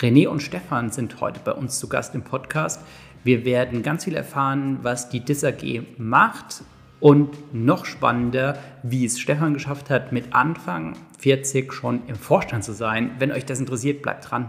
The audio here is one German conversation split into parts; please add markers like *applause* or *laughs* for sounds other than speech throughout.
René und Stefan sind heute bei uns zu Gast im Podcast. Wir werden ganz viel erfahren, was die DIS AG macht und noch spannender, wie es Stefan geschafft hat, mit Anfang 40 schon im Vorstand zu sein. Wenn euch das interessiert, bleibt dran.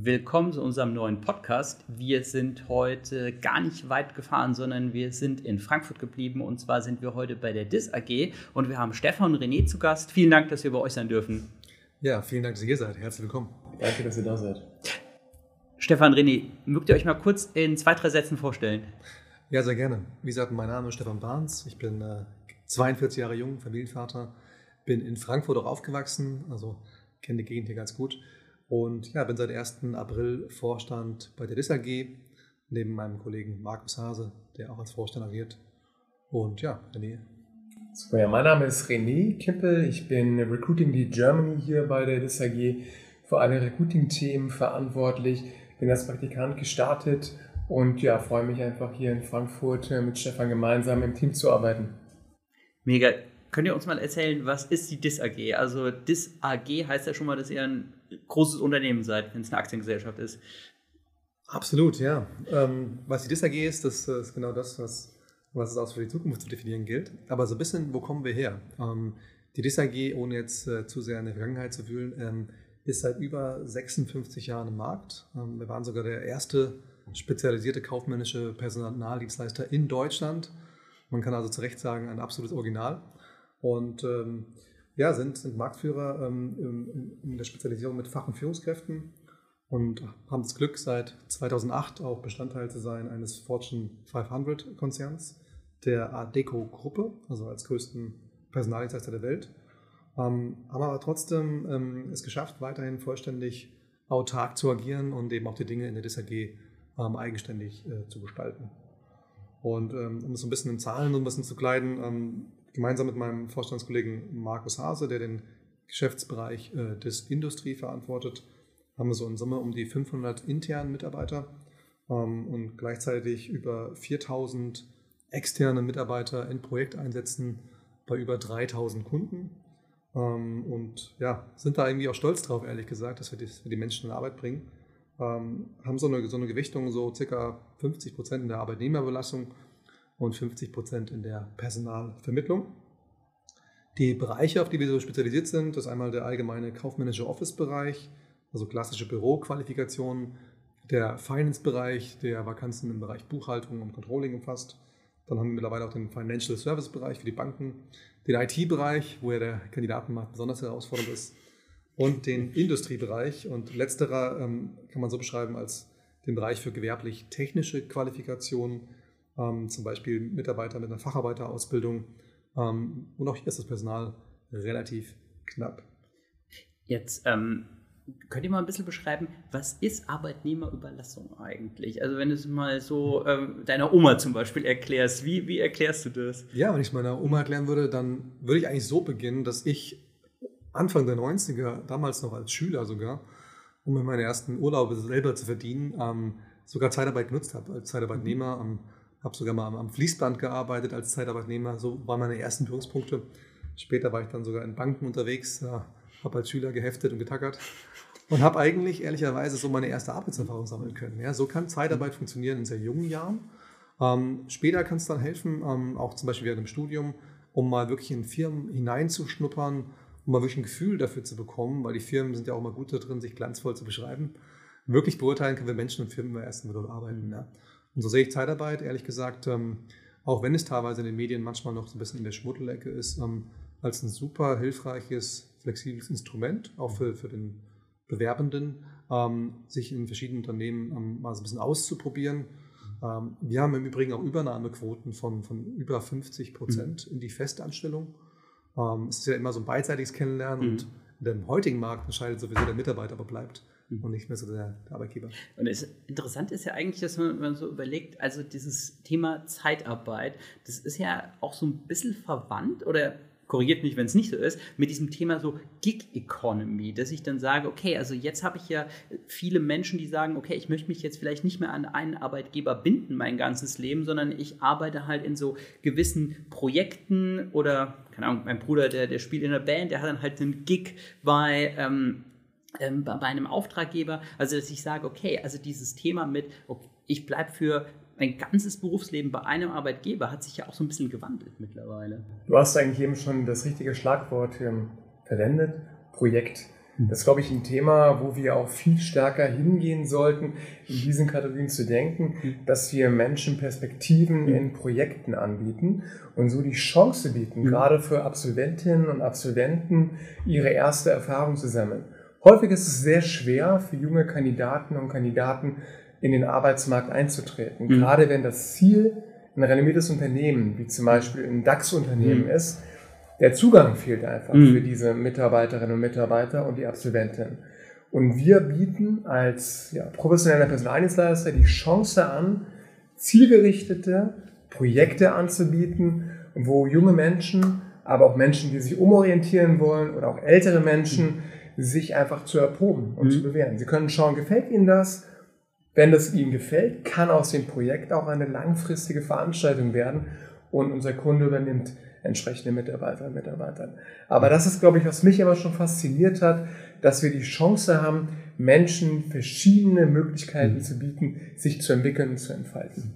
Willkommen zu unserem neuen Podcast. Wir sind heute gar nicht weit gefahren, sondern wir sind in Frankfurt geblieben. Und zwar sind wir heute bei der DIS AG und wir haben Stefan und René zu Gast. Vielen Dank, dass wir bei euch sein dürfen. Ja, vielen Dank, dass ihr hier seid. Herzlich willkommen. Danke, dass ihr da seid. Stefan, René, mögt ihr euch mal kurz in zwei, drei Sätzen vorstellen? Ja, sehr gerne. Wie gesagt, mein Name ist Stefan Barnes. Ich bin äh, 42 Jahre jung, Familienvater, bin in Frankfurt auch aufgewachsen, also kenne die Gegend hier ganz gut und ja, bin seit 1. April Vorstand bei der DIS AG, neben meinem Kollegen Markus Hase, der auch als Vorstand agiert. Und ja, René. Super, ja, mein Name ist René Kippel. Ich bin Recruiting Lead Germany hier bei der DIS AG, für alle Recruiting-Themen verantwortlich. Bin als Praktikant gestartet und ja, freue mich einfach hier in Frankfurt äh, mit Stefan gemeinsam im Team zu arbeiten. Mega. Könnt ihr uns mal erzählen, was ist die DIS AG? Also DIS AG heißt ja schon mal, dass ihr ein großes Unternehmen seid, wenn es eine Aktiengesellschaft ist. Absolut, ja. Ähm, was die DIS AG ist, das ist genau das, was, was es auch für die Zukunft zu definieren gilt. Aber so ein bisschen, wo kommen wir her? Ähm, die DIS AG, ohne jetzt äh, zu sehr in der Vergangenheit zu wühlen, ähm, ist seit über 56 Jahren im Markt. Ähm, wir waren sogar der erste spezialisierte kaufmännische Personaldienstleister in Deutschland. Man kann also zu Recht sagen, ein absolutes Original. Und ähm, ja, sind, sind Marktführer ähm, in, in, der Spezialisierung mit Fach- und Führungskräften und haben das Glück, seit 2008 auch Bestandteil zu sein eines Fortune 500 Konzerns, der Adeco-Gruppe, also als größten Personaldienstleister der Welt. Ähm, haben aber trotzdem ähm, es geschafft, weiterhin vollständig autark zu agieren und eben auch die Dinge in der DSAG ähm, eigenständig äh, zu gestalten. Und ähm, um es so ein bisschen in Zahlen so ein bisschen zu kleiden, ähm, gemeinsam mit meinem Vorstandskollegen Markus Hase, der den Geschäftsbereich äh, des Industrie verantwortet, haben wir so in Summe um die 500 internen Mitarbeiter ähm, und gleichzeitig über 4000 externe Mitarbeiter in Projekteinsätzen bei über 3000 Kunden. Ähm, und ja, sind da irgendwie auch stolz drauf, ehrlich gesagt, dass wir die, dass wir die Menschen in Arbeit bringen. Ähm, haben so eine, so eine Gewichtung, so circa 50 Prozent in der Arbeitnehmerbelastung und 50 Prozent in der Personalvermittlung. Die Bereiche, auf die wir so spezialisiert sind, das ist einmal der allgemeine kaufmännische Office-Bereich, also klassische Büroqualifikationen, der Finance-Bereich, der Vakanzen im Bereich Buchhaltung und Controlling umfasst. Dann haben wir mittlerweile auch den Financial Service-Bereich für die Banken, den IT-Bereich, wo ja der Kandidatenmarkt besonders herausfordernd ist, und den Industriebereich. Und letzterer ähm, kann man so beschreiben als den Bereich für gewerblich-technische Qualifikationen, ähm, zum Beispiel Mitarbeiter mit einer Facharbeiterausbildung. Ähm, und auch hier ist das Personal relativ knapp. Jetzt ähm, könnt ihr mal ein bisschen beschreiben, was ist Arbeitnehmerüberlassung eigentlich? Also wenn du es mal so ähm, deiner Oma zum Beispiel erklärst, wie, wie erklärst du das? Ja, wenn ich es meiner Oma erklären würde, dann würde ich eigentlich so beginnen, dass ich Anfang der 90er, damals noch als Schüler sogar, um mir meine ersten Urlaube selber zu verdienen, ähm, sogar Zeitarbeit genutzt habe, als Zeitarbeitnehmer. Ähm, habe sogar mal am Fließband gearbeitet als Zeitarbeitnehmer. So waren meine ersten Führungspunkte. Später war ich dann sogar in Banken unterwegs, ja, habe als Schüler geheftet und getackert und habe eigentlich ehrlicherweise so meine erste Arbeitserfahrung sammeln können. Ja, so kann Zeitarbeit funktionieren in sehr jungen Jahren. Ähm, später kann es dann helfen, ähm, auch zum Beispiel während dem Studium, um mal wirklich in Firmen hineinzuschnuppern, um mal wirklich ein Gefühl dafür zu bekommen, weil die Firmen sind ja auch mal gut darin, sich glanzvoll zu beschreiben. Wirklich beurteilen können wir Menschen und Firmen erst, wenn wir dort arbeiten. Ja. Und so sehe ich Zeitarbeit, ehrlich gesagt, ähm, auch wenn es teilweise in den Medien manchmal noch so ein bisschen in der Schmuddelecke ist, ähm, als ein super hilfreiches, flexibles Instrument, auch für, für den Bewerbenden, ähm, sich in verschiedenen Unternehmen mal so ein bisschen auszuprobieren. Wir haben im Übrigen auch Übernahmequoten von, von über 50 Prozent mhm. in die Festanstellung. Es ist ja immer so ein beidseitiges Kennenlernen mhm. und in dem heutigen Markt entscheidet sowieso der Mitarbeiter, aber bleibt. Mhm. und nicht mehr so der, der Arbeitgeber. Und es, interessant ist ja eigentlich, dass man, wenn man so überlegt, also dieses Thema Zeitarbeit, das ist ja auch so ein bisschen verwandt oder korrigiert mich, wenn es nicht so ist, mit diesem Thema so Gig Economy, dass ich dann sage, okay, also jetzt habe ich ja viele Menschen, die sagen, okay, ich möchte mich jetzt vielleicht nicht mehr an einen Arbeitgeber binden mein ganzes Leben, sondern ich arbeite halt in so gewissen Projekten oder, keine Ahnung, mein Bruder, der, der spielt in einer Band, der hat dann halt einen Gig bei, ähm, ähm, bei einem Auftraggeber. Also, dass ich sage, okay, also dieses Thema mit, okay, ich bleibe für mein ganzes Berufsleben bei einem Arbeitgeber hat sich ja auch so ein bisschen gewandelt mittlerweile. Du hast eigentlich eben schon das richtige Schlagwort ähm, verwendet, Projekt. Hm. Das ist, glaube ich, ein Thema, wo wir auch viel stärker hingehen sollten, in diesen Kategorien zu denken, hm. dass wir Menschen Perspektiven hm. in Projekten anbieten und so die Chance bieten, gerade für Absolventinnen und Absolventen ihre erste Erfahrung zu sammeln. Häufig ist es sehr schwer für junge Kandidaten und Kandidaten, in den Arbeitsmarkt einzutreten. Mhm. Gerade wenn das Ziel ein renommiertes Unternehmen, wie zum Beispiel ein DAX-Unternehmen mhm. ist, der Zugang fehlt einfach mhm. für diese Mitarbeiterinnen und Mitarbeiter und die Absolventen. Und wir bieten als ja, professioneller Personaldienstleister die Chance an, zielgerichtete Projekte anzubieten, wo junge Menschen, aber auch Menschen, die sich umorientieren wollen oder auch ältere Menschen, mhm. Sich einfach zu erproben und mhm. zu bewähren. Sie können schauen, gefällt Ihnen das? Wenn das Ihnen gefällt, kann aus dem Projekt auch eine langfristige Veranstaltung werden und unser Kunde übernimmt entsprechende Mitarbeiterinnen und Mitarbeiter. Aber das ist, glaube ich, was mich aber schon fasziniert hat, dass wir die Chance haben, Menschen verschiedene Möglichkeiten mhm. zu bieten, sich zu entwickeln und zu entfalten.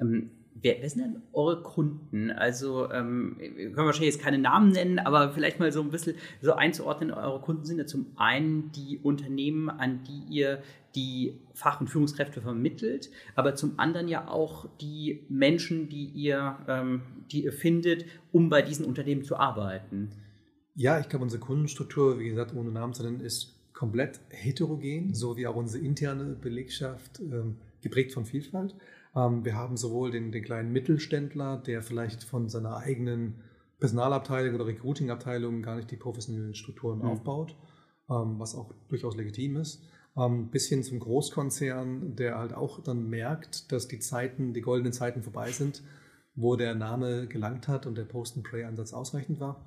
Ähm Wer, wer, sind denn eure Kunden? Also, ähm, wir können wahrscheinlich jetzt keine Namen nennen, aber vielleicht mal so ein bisschen so einzuordnen. Eure Kunden sind ja zum einen die Unternehmen, an die ihr die Fach- und Führungskräfte vermittelt, aber zum anderen ja auch die Menschen, die ihr, ähm, die ihr findet, um bei diesen Unternehmen zu arbeiten. Ja, ich glaube, unsere Kundenstruktur, wie gesagt, ohne Namen zu nennen, ist komplett heterogen, so wie auch unsere interne Belegschaft ähm, geprägt von Vielfalt. Ähm, wir haben sowohl den, den kleinen Mittelständler, der vielleicht von seiner eigenen Personalabteilung oder Recruiting-Abteilung gar nicht die professionellen Strukturen mhm. aufbaut, ähm, was auch durchaus legitim ist, ähm, bis hin zum Großkonzern, der halt auch dann merkt, dass die Zeiten, die goldenen Zeiten vorbei sind, wo der Name gelangt hat und der Post-and-Pray-Ansatz ausreichend war.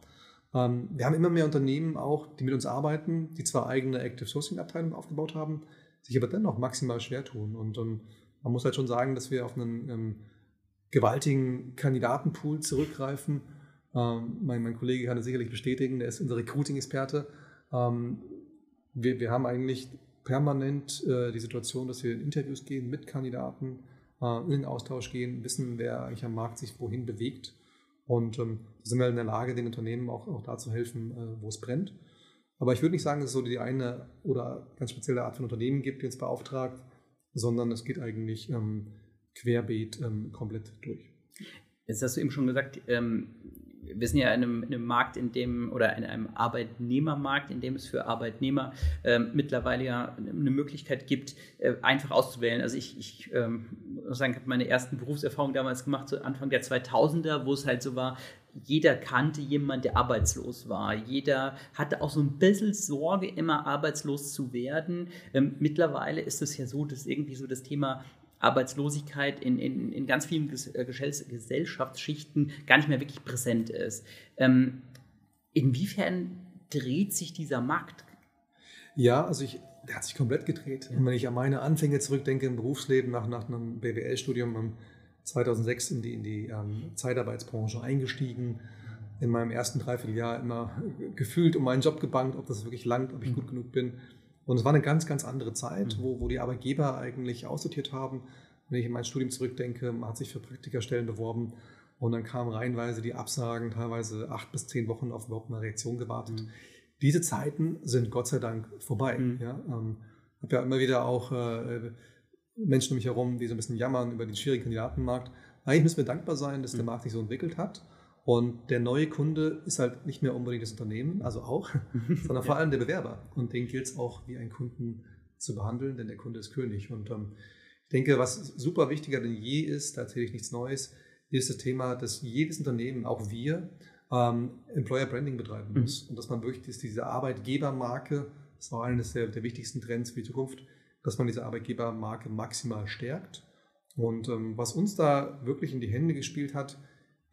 wir haben immer mehr Unternehmen auch, die mit uns arbeiten, die zwar eigene Active Sourcing-Abteilungen aufgebaut haben, sich aber dennoch maximal schwer tun. Und man muss halt schon sagen, dass wir auf einen ähm, gewaltigen Kandidatenpool zurückgreifen. Ähm, mein, mein, Kollege kann das sicherlich bestätigen, der ist unser Recruiting-Experte. Ähm, wir, wir, haben eigentlich permanent äh, die Situation, dass wir in Interviews gehen mit Kandidaten, äh, in den Austausch gehen, wissen, wer eigentlich am Markt sich wohin bewegt. Und ähm, sind wir in der Lage, den Unternehmen auch, auch da zu helfen, äh, wo es brennt. Aber ich würde nicht sagen, dass es so die eine oder ganz spezielle Art von Unternehmen gibt, die uns beauftragt, sondern es geht eigentlich ähm, querbeet ähm, komplett durch. Jetzt hast du eben schon gesagt, ähm, wir sind ja in einem, in einem, Markt, in dem, oder in einem Arbeitnehmermarkt, in dem es für Arbeitnehmer ähm, mittlerweile ja eine Möglichkeit gibt, äh, einfach auszuwählen. Also ich, ich ähm, sagen, habe meine ersten Berufserfahrungen damals gemacht, so Anfang der 2000er, wo es halt so war, jeder kannte jemanden, der arbeitslos war. Jeder hatte auch so ein bisschen Sorge, immer arbeitslos zu werden. Ähm, mittlerweile ist es ja so, dass irgendwie so das Thema Arbeitslosigkeit in, in, in ganz vielen äh, Gesellschaftsschichten gar nicht mehr wirklich präsent ist. Ähm, inwiefern dreht sich dieser Markt? Ja, also ich, der hat sich komplett gedreht. Ja. Wenn ich an meine Anfänge zurückdenke im Berufsleben nach, nach einem BWL-Studium 2006 in die, in die ähm, Zeitarbeitsbranche eingestiegen, in meinem ersten Dreivierteljahr immer gefühlt um meinen Job gebankt, ob das wirklich langt, ob ich mhm. gut genug bin. Und es war eine ganz, ganz andere Zeit, mhm. wo, wo die Arbeitgeber eigentlich aussortiert haben. Wenn ich in mein Studium zurückdenke, man hat sich für Praktikerstellen beworben und dann kamen reihenweise die Absagen, teilweise acht bis zehn Wochen auf überhaupt eine Reaktion gewartet. Mhm. Diese Zeiten sind Gott sei Dank vorbei. Mhm. Ja, ähm, habe ja immer wieder auch äh, Menschen um mich herum, die so ein bisschen jammern über den schwierigen Kandidatenmarkt. Eigentlich müssen wir dankbar sein, dass der mhm. Markt sich so entwickelt hat. Und der neue Kunde ist halt nicht mehr unbedingt das Unternehmen, also auch, *laughs* sondern vor allem der Bewerber. Und den gilt es auch wie einen Kunden zu behandeln, denn der Kunde ist König. Und ähm, ich denke, was super wichtiger denn je ist, da erzähle ich nichts Neues, ist das Thema, dass jedes Unternehmen, auch wir, ähm, Employer Branding betreiben mhm. muss. Mhm. Und dass man wirklich diese Arbeitgebermarke Das auch eines der, der wichtigsten Trends für die Zukunft, dass man diese Arbeitgebermarke maximal stärkt. Und ähm, was uns da wirklich in die Hände gespielt hat,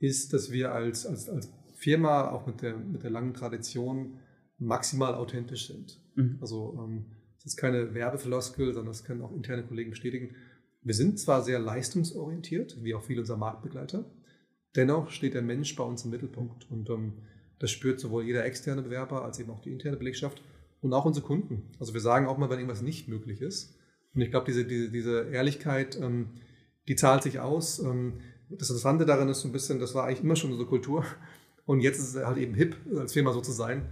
ist, dass wir als, als, als Firma, auch mit der, mit der langen Tradition, maximal authentisch sind. Mhm. Also ähm, das ist keine Werbefloskel, sondern das können auch interne Kollegen bestätigen. Wir sind zwar sehr leistungsorientiert, wie auch viele unserer Marktbegleiter, dennoch steht der Mensch bei uns im Mittelpunkt. Und ähm, das spürt sowohl jeder externe Bewerber als eben auch die interne Belegschaft und auch unsere Kunden. Also wir sagen auch mal, wenn irgendwas nicht möglich ist. Und ich glaube, diese, diese, diese Ehrlichkeit, ähm, die zahlt sich aus. Ähm, das Interessante daran ist so ein bisschen, das war eigentlich immer schon unsere Kultur. Und jetzt ist es halt eben hip, als Firma so zu sein.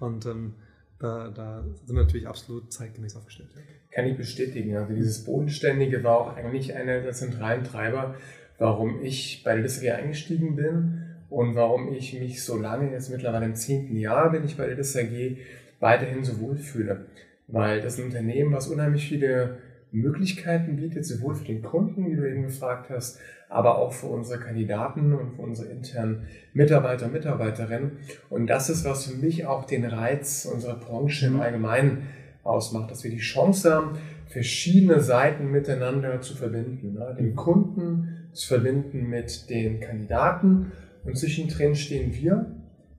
Und ähm, da, da, sind wir natürlich absolut zeitgemäß aufgestellt. Kann ich bestätigen. Also dieses Bodenständige war auch eigentlich einer der zentralen Treiber, warum ich bei DSG eingestiegen bin und warum ich mich so lange, jetzt mittlerweile im zehnten Jahr bin ich bei der DSAG, weiterhin so wohlfühle. Weil das ist ein Unternehmen, was unheimlich viele Möglichkeiten bietet, sowohl für den Kunden, wie du eben gefragt hast, aber auch für unsere Kandidaten und für unsere internen Mitarbeiter und Mitarbeiterinnen. Und das ist, was für mich auch den Reiz unserer Branche im Allgemeinen ausmacht, dass wir die Chance haben, verschiedene Seiten miteinander zu verbinden. Ne? Den Kunden zu verbinden mit den Kandidaten und zwischendrin stehen wir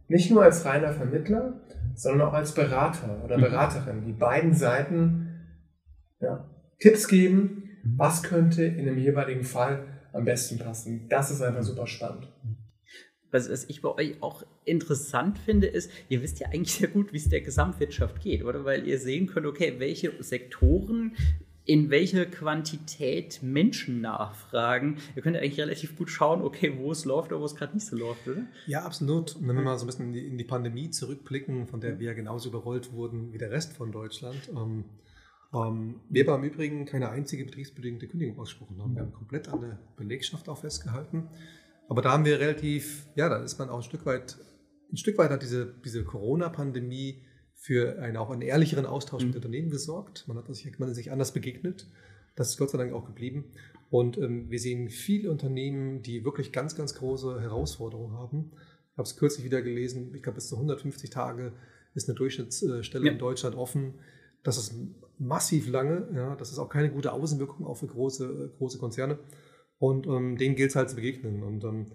nicht nur als reiner Vermittler, sondern auch als Berater oder mhm. Beraterin, die beiden Seiten ja, Tipps geben, mhm. was könnte in dem jeweiligen Fall am besten passen. Das ist einfach super spannend. Was, was ich bei euch auch interessant finde, ist, ihr wisst ja eigentlich sehr gut, wie es der Gesamtwirtschaft geht, oder? Weil ihr sehen könnt, okay, welche Sektoren in welcher Quantität Menschen nachfragen. Ihr könnt ja eigentlich relativ gut schauen, okay, wo es läuft oder wo es gerade nicht so läuft, oder? Ja, absolut. Und wenn wir mal so ein bisschen in die, in die Pandemie zurückblicken, von der wir ja genauso überrollt wurden wie der Rest von Deutschland, ähm, ähm, wir aber im Übrigen keine einzige betriebsbedingte Kündigung ausgesprochen haben. Wir haben komplett an der Belegschaft auch festgehalten. Aber da haben wir relativ, ja, da ist man auch ein Stück weit, ein Stück weit hat diese, diese Corona-Pandemie für einen, auch einen ehrlicheren Austausch mhm. mit Unternehmen gesorgt. Man hat sich, man hat sich anders begegnet. Das ist Gott sei Dank auch geblieben. Und ähm, wir sehen viele Unternehmen, die wirklich ganz, ganz große Herausforderungen haben. Ich habe es kürzlich wieder gelesen, ich glaube, bis zu 150 Tage ist eine Durchschnittsstelle ja. in Deutschland offen. Das ist massiv lange. Ja, das ist auch keine gute Außenwirkung auch für große, große Konzerne. Und ähm, denen gilt es halt zu begegnen. Und ähm,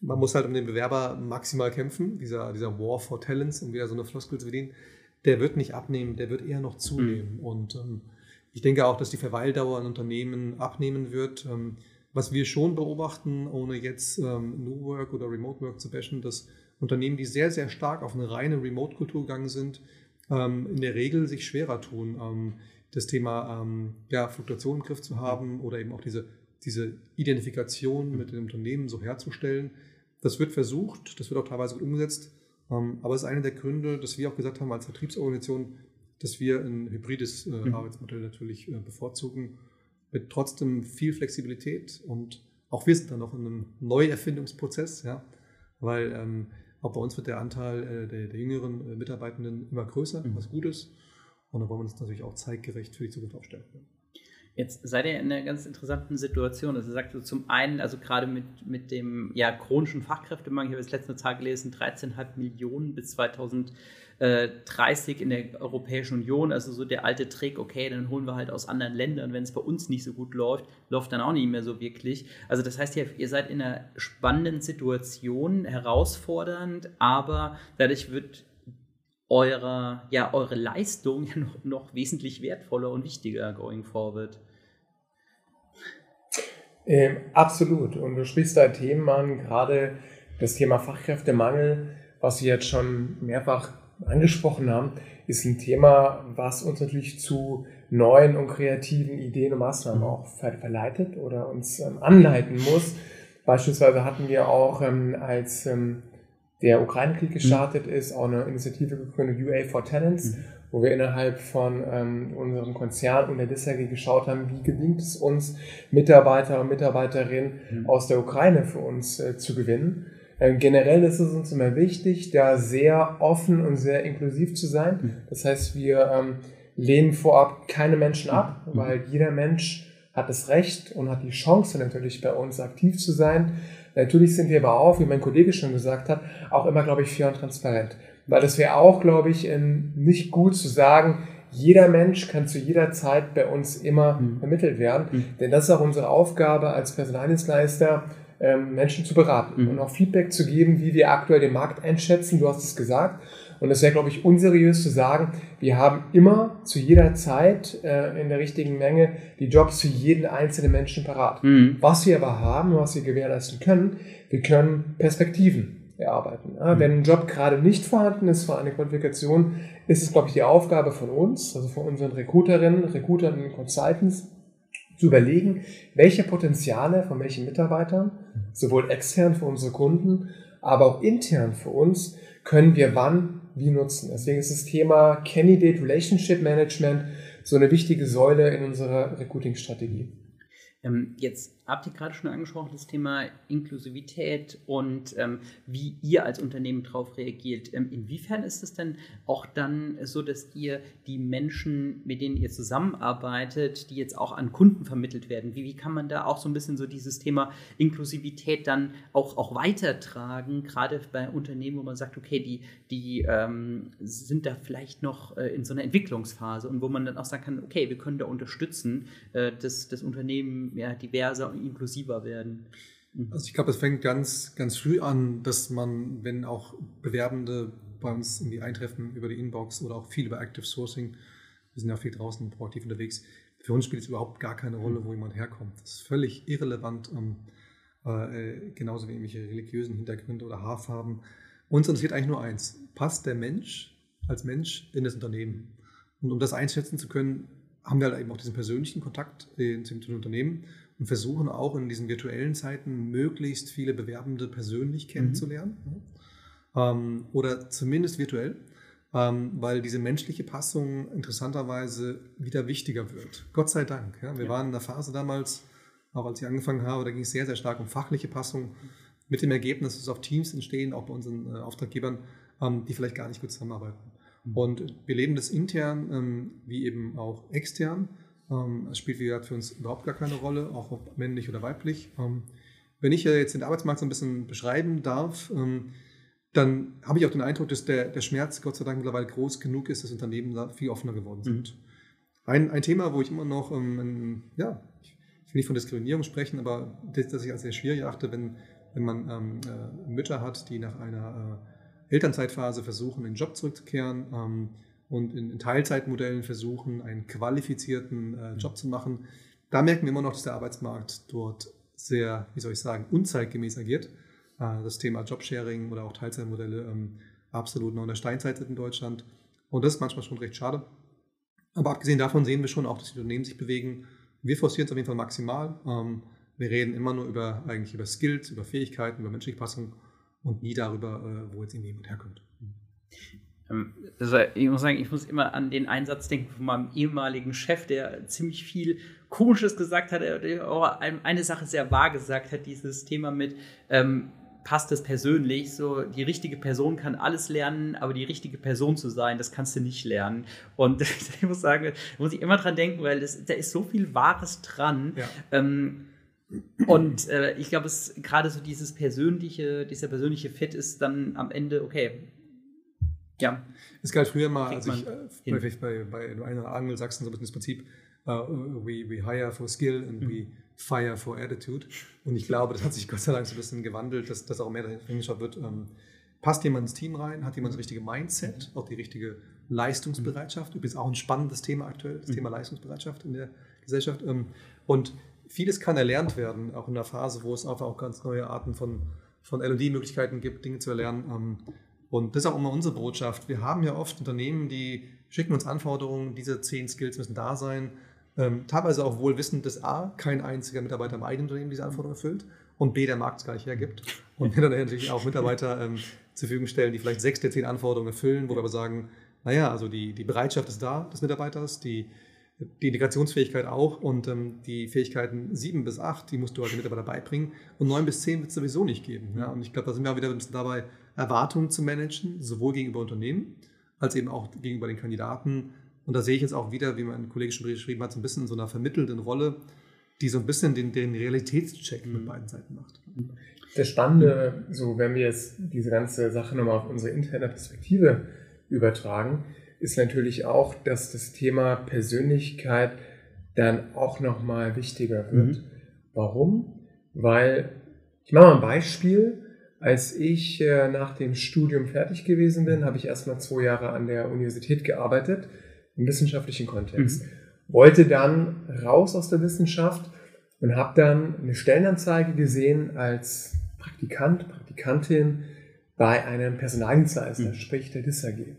man muss halt um den Bewerber maximal kämpfen. Dieser, dieser War for Talents, um wieder so eine Floskel zu bedienen, der wird nicht abnehmen, der wird eher noch zunehmen. Mhm. Und ähm, ich denke auch, dass die Verweildauer an Unternehmen abnehmen wird. Ähm, was wir schon beobachten, ohne jetzt ähm, New Work oder Remote Work zu bashen, dass Unternehmen, die sehr, sehr stark auf eine reine Remote-Kultur gegangen sind, ähm, in der Regel sich schwerer tun, ähm, das Thema ähm, ja, Fluktuation im Griff zu haben oder eben auch diese, diese Identifikation mit dem Unternehmen so herzustellen. Das wird versucht, das wird auch teilweise gut umgesetzt, ähm, aber es ist einer der Gründe, dass wir auch gesagt haben als Vertriebsorganisation, dass wir ein hybrides äh, mhm. Arbeitsmodell natürlich äh, bevorzugen, mit trotzdem viel Flexibilität und auch wir sind dann noch in einem Neuerfindungsprozess, ja, weil ähm, auch bei uns wird der Anteil äh, der, der, jüngeren äh, Mitarbeitenden immer größer, mhm. was gut ist. Und da wollen wir uns natürlich auch zeitgerecht für die Zukunft aufstellen. Jetzt seid ihr in einer ganz interessanten Situation. Also sagt so zum einen, also gerade mit, mit dem ja, chronischen Fachkräftemangel, ich habe jetzt letzte Zahl gelesen, 13,5 Millionen bis 2030 in der Europäischen Union. Also so der alte Trick, okay, dann holen wir halt aus anderen Ländern, wenn es bei uns nicht so gut läuft, läuft dann auch nicht mehr so wirklich. Also das heißt, ihr, ihr seid in einer spannenden Situation, herausfordernd, aber dadurch wird eure, ja, eure Leistung *laughs* ja noch, noch wesentlich wertvoller und wichtiger going forward. Ähm, absolut. Und du sprichst da Themen an, gerade das Thema Fachkräftemangel, was wir jetzt schon mehrfach angesprochen haben, ist ein Thema, was uns natürlich zu neuen und kreativen Ideen und Maßnahmen auch verleitet oder uns ähm, anleiten muss. Beispielsweise hatten wir auch ähm, als ähm, der Ukraine-Krieg gestartet mhm. ist, auch eine Initiative gegründet, UA for Talents, mhm. Wo wir innerhalb von ähm, unserem Konzern und der DISAG geschaut haben, wie gelingt es uns, Mitarbeiter und Mitarbeiterinnen mhm. aus der Ukraine für uns äh, zu gewinnen. Ähm, generell ist es uns immer wichtig, da sehr offen und sehr inklusiv zu sein. Mhm. Das heißt, wir ähm, lehnen vorab keine Menschen ab, mhm. weil jeder Mensch hat das Recht und hat die Chance natürlich bei uns aktiv zu sein. Natürlich sind wir aber auch, wie mein Kollege schon gesagt hat, auch immer, glaube ich, fair und transparent. Weil das wäre auch, glaube ich, nicht gut zu sagen, jeder Mensch kann zu jeder Zeit bei uns immer mhm. vermittelt werden. Mhm. Denn das ist auch unsere Aufgabe als Personaldienstleister, ähm, Menschen zu beraten mhm. und auch Feedback zu geben, wie wir aktuell den Markt einschätzen. Du hast es gesagt. Und es wäre, glaube ich, unseriös zu sagen, wir haben immer zu jeder Zeit äh, in der richtigen Menge die Jobs für jeden einzelnen Menschen parat. Mhm. Was wir aber haben, was wir gewährleisten können, wir können Perspektiven erarbeiten. Ja, mhm. Wenn ein Job gerade nicht vorhanden ist für eine Qualifikation, ist es, glaube ich, die Aufgabe von uns, also von unseren Recruiterinnen, Recruitern und Consultants, zu überlegen, welche Potenziale von welchen Mitarbeitern, sowohl extern für unsere Kunden, aber auch intern für uns, können wir wann wie nutzen. Deswegen ist das Thema Candidate Relationship Management so eine wichtige Säule in unserer Recruiting-Strategie. Ähm, jetzt habt ihr gerade schon angesprochen, das Thema Inklusivität und ähm, wie ihr als Unternehmen darauf reagiert. Ähm, inwiefern ist es denn auch dann so, dass ihr die Menschen, mit denen ihr zusammenarbeitet, die jetzt auch an Kunden vermittelt werden, wie, wie kann man da auch so ein bisschen so dieses Thema Inklusivität dann auch, auch weitertragen, gerade bei Unternehmen, wo man sagt, okay, die, die ähm, sind da vielleicht noch äh, in so einer Entwicklungsphase und wo man dann auch sagen kann, okay, wir können da unterstützen, äh, dass das Unternehmen ja, diverser inklusiver werden. Mhm. Also ich glaube, es fängt ganz, ganz früh an, dass man, wenn auch Bewerbende bei uns irgendwie eintreffen über die Inbox oder auch viel über Active Sourcing, wir sind ja viel draußen proaktiv unterwegs, für uns spielt es überhaupt gar keine Rolle, wo jemand herkommt. Das ist völlig irrelevant, ähm, äh, genauso wie irgendwelche religiösen Hintergründe oder Haarfarben. Uns interessiert eigentlich nur eins, passt der Mensch als Mensch in das Unternehmen? Und um das einschätzen zu können, haben wir halt eben auch diesen persönlichen Kontakt äh, zum Unternehmen und versuchen auch in diesen virtuellen Zeiten möglichst viele Bewerbende persönlich mhm. kennenzulernen. Mhm. Ähm, oder zumindest virtuell, ähm, weil diese menschliche Passung interessanterweise wieder wichtiger wird. Gott sei Dank. Ja? Wir ja. waren in der Phase damals, auch als ich angefangen habe, da ging es sehr, sehr stark um fachliche Passung, mit dem Ergebnis, dass auch Teams entstehen, auch bei unseren äh, Auftraggebern, ähm, die vielleicht gar nicht gut zusammenarbeiten. Mhm. Und wir leben das intern ähm, wie eben auch extern. Ähm, es spielt, wie gesagt, für uns überhaupt gar keine Rolle, auch ob männlich oder weiblich. Ähm, wenn ich jetzt den Arbeitsmarkt so ein bisschen beschreiben darf, ähm, dann habe ich auch den Eindruck, dass der, der Schmerz Gott sei Dank mittlerweile groß genug ist, dass Unternehmen da viel offener geworden sind. Mhm. Ein, ein Thema, wo ich immer noch, ähm, ja, ich will nicht von Diskriminierung sprechen, aber das, das ich als sehr schwierig achte, wenn, wenn man ähm, äh, Mütter hat, die nach einer äh, Elternzeitphase versuchen, in den Job zurückzukehren, ähm, und in, in Teilzeitmodellen versuchen, einen qualifizierten äh, Job zu machen. Da merken wir immer noch, dass der Arbeitsmarkt dort sehr, wie soll ich sagen, unzeitgemäß agiert. Äh, das Thema Jobsharing oder auch Teilzeitmodelle ähm, absolut noch in der Steinzeit sind in Deutschland. Und das ist manchmal schon recht schade. Aber abgesehen davon sehen wir schon auch, dass die Unternehmen sich bewegen. Wir forcieren es auf jeden Fall maximal. Ähm, wir reden immer nur über, eigentlich über Skills, über Fähigkeiten, über menschliche Passung und nie darüber, äh, wo jetzt irgendwie jemand herkommt. Also ich muss sagen, ich muss immer an den Einsatz denken von meinem ehemaligen Chef, der ziemlich viel Komisches gesagt hat, der auch eine Sache sehr wahr gesagt hat, dieses Thema mit, ähm, passt es persönlich, so die richtige Person kann alles lernen, aber die richtige Person zu sein, das kannst du nicht lernen. Und *laughs* ich muss sagen, da muss ich immer dran denken, weil das, da ist so viel Wahres dran. Ja. Ähm, und äh, ich glaube, es gerade so dieses persönliche, dieser persönliche Fit ist dann am Ende, okay, ja. Es galt früher mal, als ich äh, bei, bei einer Angelsachsen so ein bisschen das Prinzip, uh, we, we hire for skill and mhm. we fire for attitude. Und ich glaube, das hat sich Gott sei Dank so ein bisschen gewandelt, dass das auch mehr dahin hingeschaut wird. Ähm, passt jemand ins Team rein? Hat jemand das richtige Mindset? Mhm. Auch die richtige Leistungsbereitschaft? Übrigens auch ein spannendes Thema aktuell, das mhm. Thema Leistungsbereitschaft in der Gesellschaft. Ähm, und vieles kann erlernt werden, auch in einer Phase, wo es einfach auch ganz neue Arten von, von LD-Möglichkeiten gibt, Dinge zu erlernen. Ähm, und das ist auch immer unsere Botschaft. Wir haben ja oft Unternehmen, die schicken uns Anforderungen, diese zehn Skills müssen da sein. Ähm, teilweise auch wohl wissend, dass A, kein einziger Mitarbeiter im eigenen Unternehmen diese Anforderungen erfüllt und B, der Markt es gar nicht hergibt. Und wir dann natürlich auch Mitarbeiter ähm, zur Verfügung stellen, die vielleicht sechs der zehn Anforderungen erfüllen, wo wir aber sagen, naja, also die, die Bereitschaft ist da des Mitarbeiters, die, die Integrationsfähigkeit auch und ähm, die Fähigkeiten sieben bis acht, die musst du als Mitarbeiter beibringen und neun bis zehn wird es sowieso nicht geben. Ja? Und ich glaube, da sind wir auch wieder ein bisschen dabei, Erwartungen zu managen, sowohl gegenüber Unternehmen als eben auch gegenüber den Kandidaten. Und da sehe ich jetzt auch wieder, wie mein Kollege schon beschrieben hat, so ein bisschen in so einer vermittelnden Rolle, die so ein bisschen den, den Realitätscheck mit mhm. beiden Seiten macht. Das Spannende, so wenn wir jetzt diese ganze Sache nochmal auf unsere interne Perspektive übertragen, ist natürlich auch, dass das Thema Persönlichkeit dann auch nochmal wichtiger wird. Mhm. Warum? Weil, ich mache mal ein Beispiel. Als ich äh, nach dem Studium fertig gewesen bin, habe ich erstmal zwei Jahre an der Universität gearbeitet, im wissenschaftlichen Kontext. Mhm. Wollte dann raus aus der Wissenschaft und habe dann eine Stellenanzeige gesehen als Praktikant, Praktikantin bei einem Personaldienstleister, mhm. sprich der DISAG.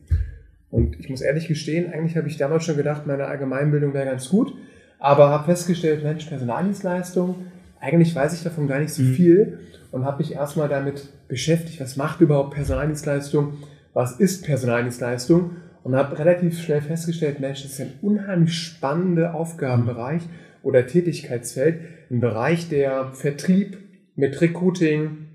Und ich muss ehrlich gestehen, eigentlich habe ich damals schon gedacht, meine Allgemeinbildung wäre ganz gut, aber habe festgestellt, Mensch, Personaldienstleistung, eigentlich weiß ich davon gar nicht so mhm. viel und habe mich erstmal damit beschäftigt, was macht überhaupt Personaldienstleistung, was ist Personaldienstleistung und habe relativ schnell festgestellt, Mensch, das ist ein unheimlich spannender Aufgabenbereich oder Tätigkeitsfeld, ein Bereich, der Vertrieb mit Recruiting,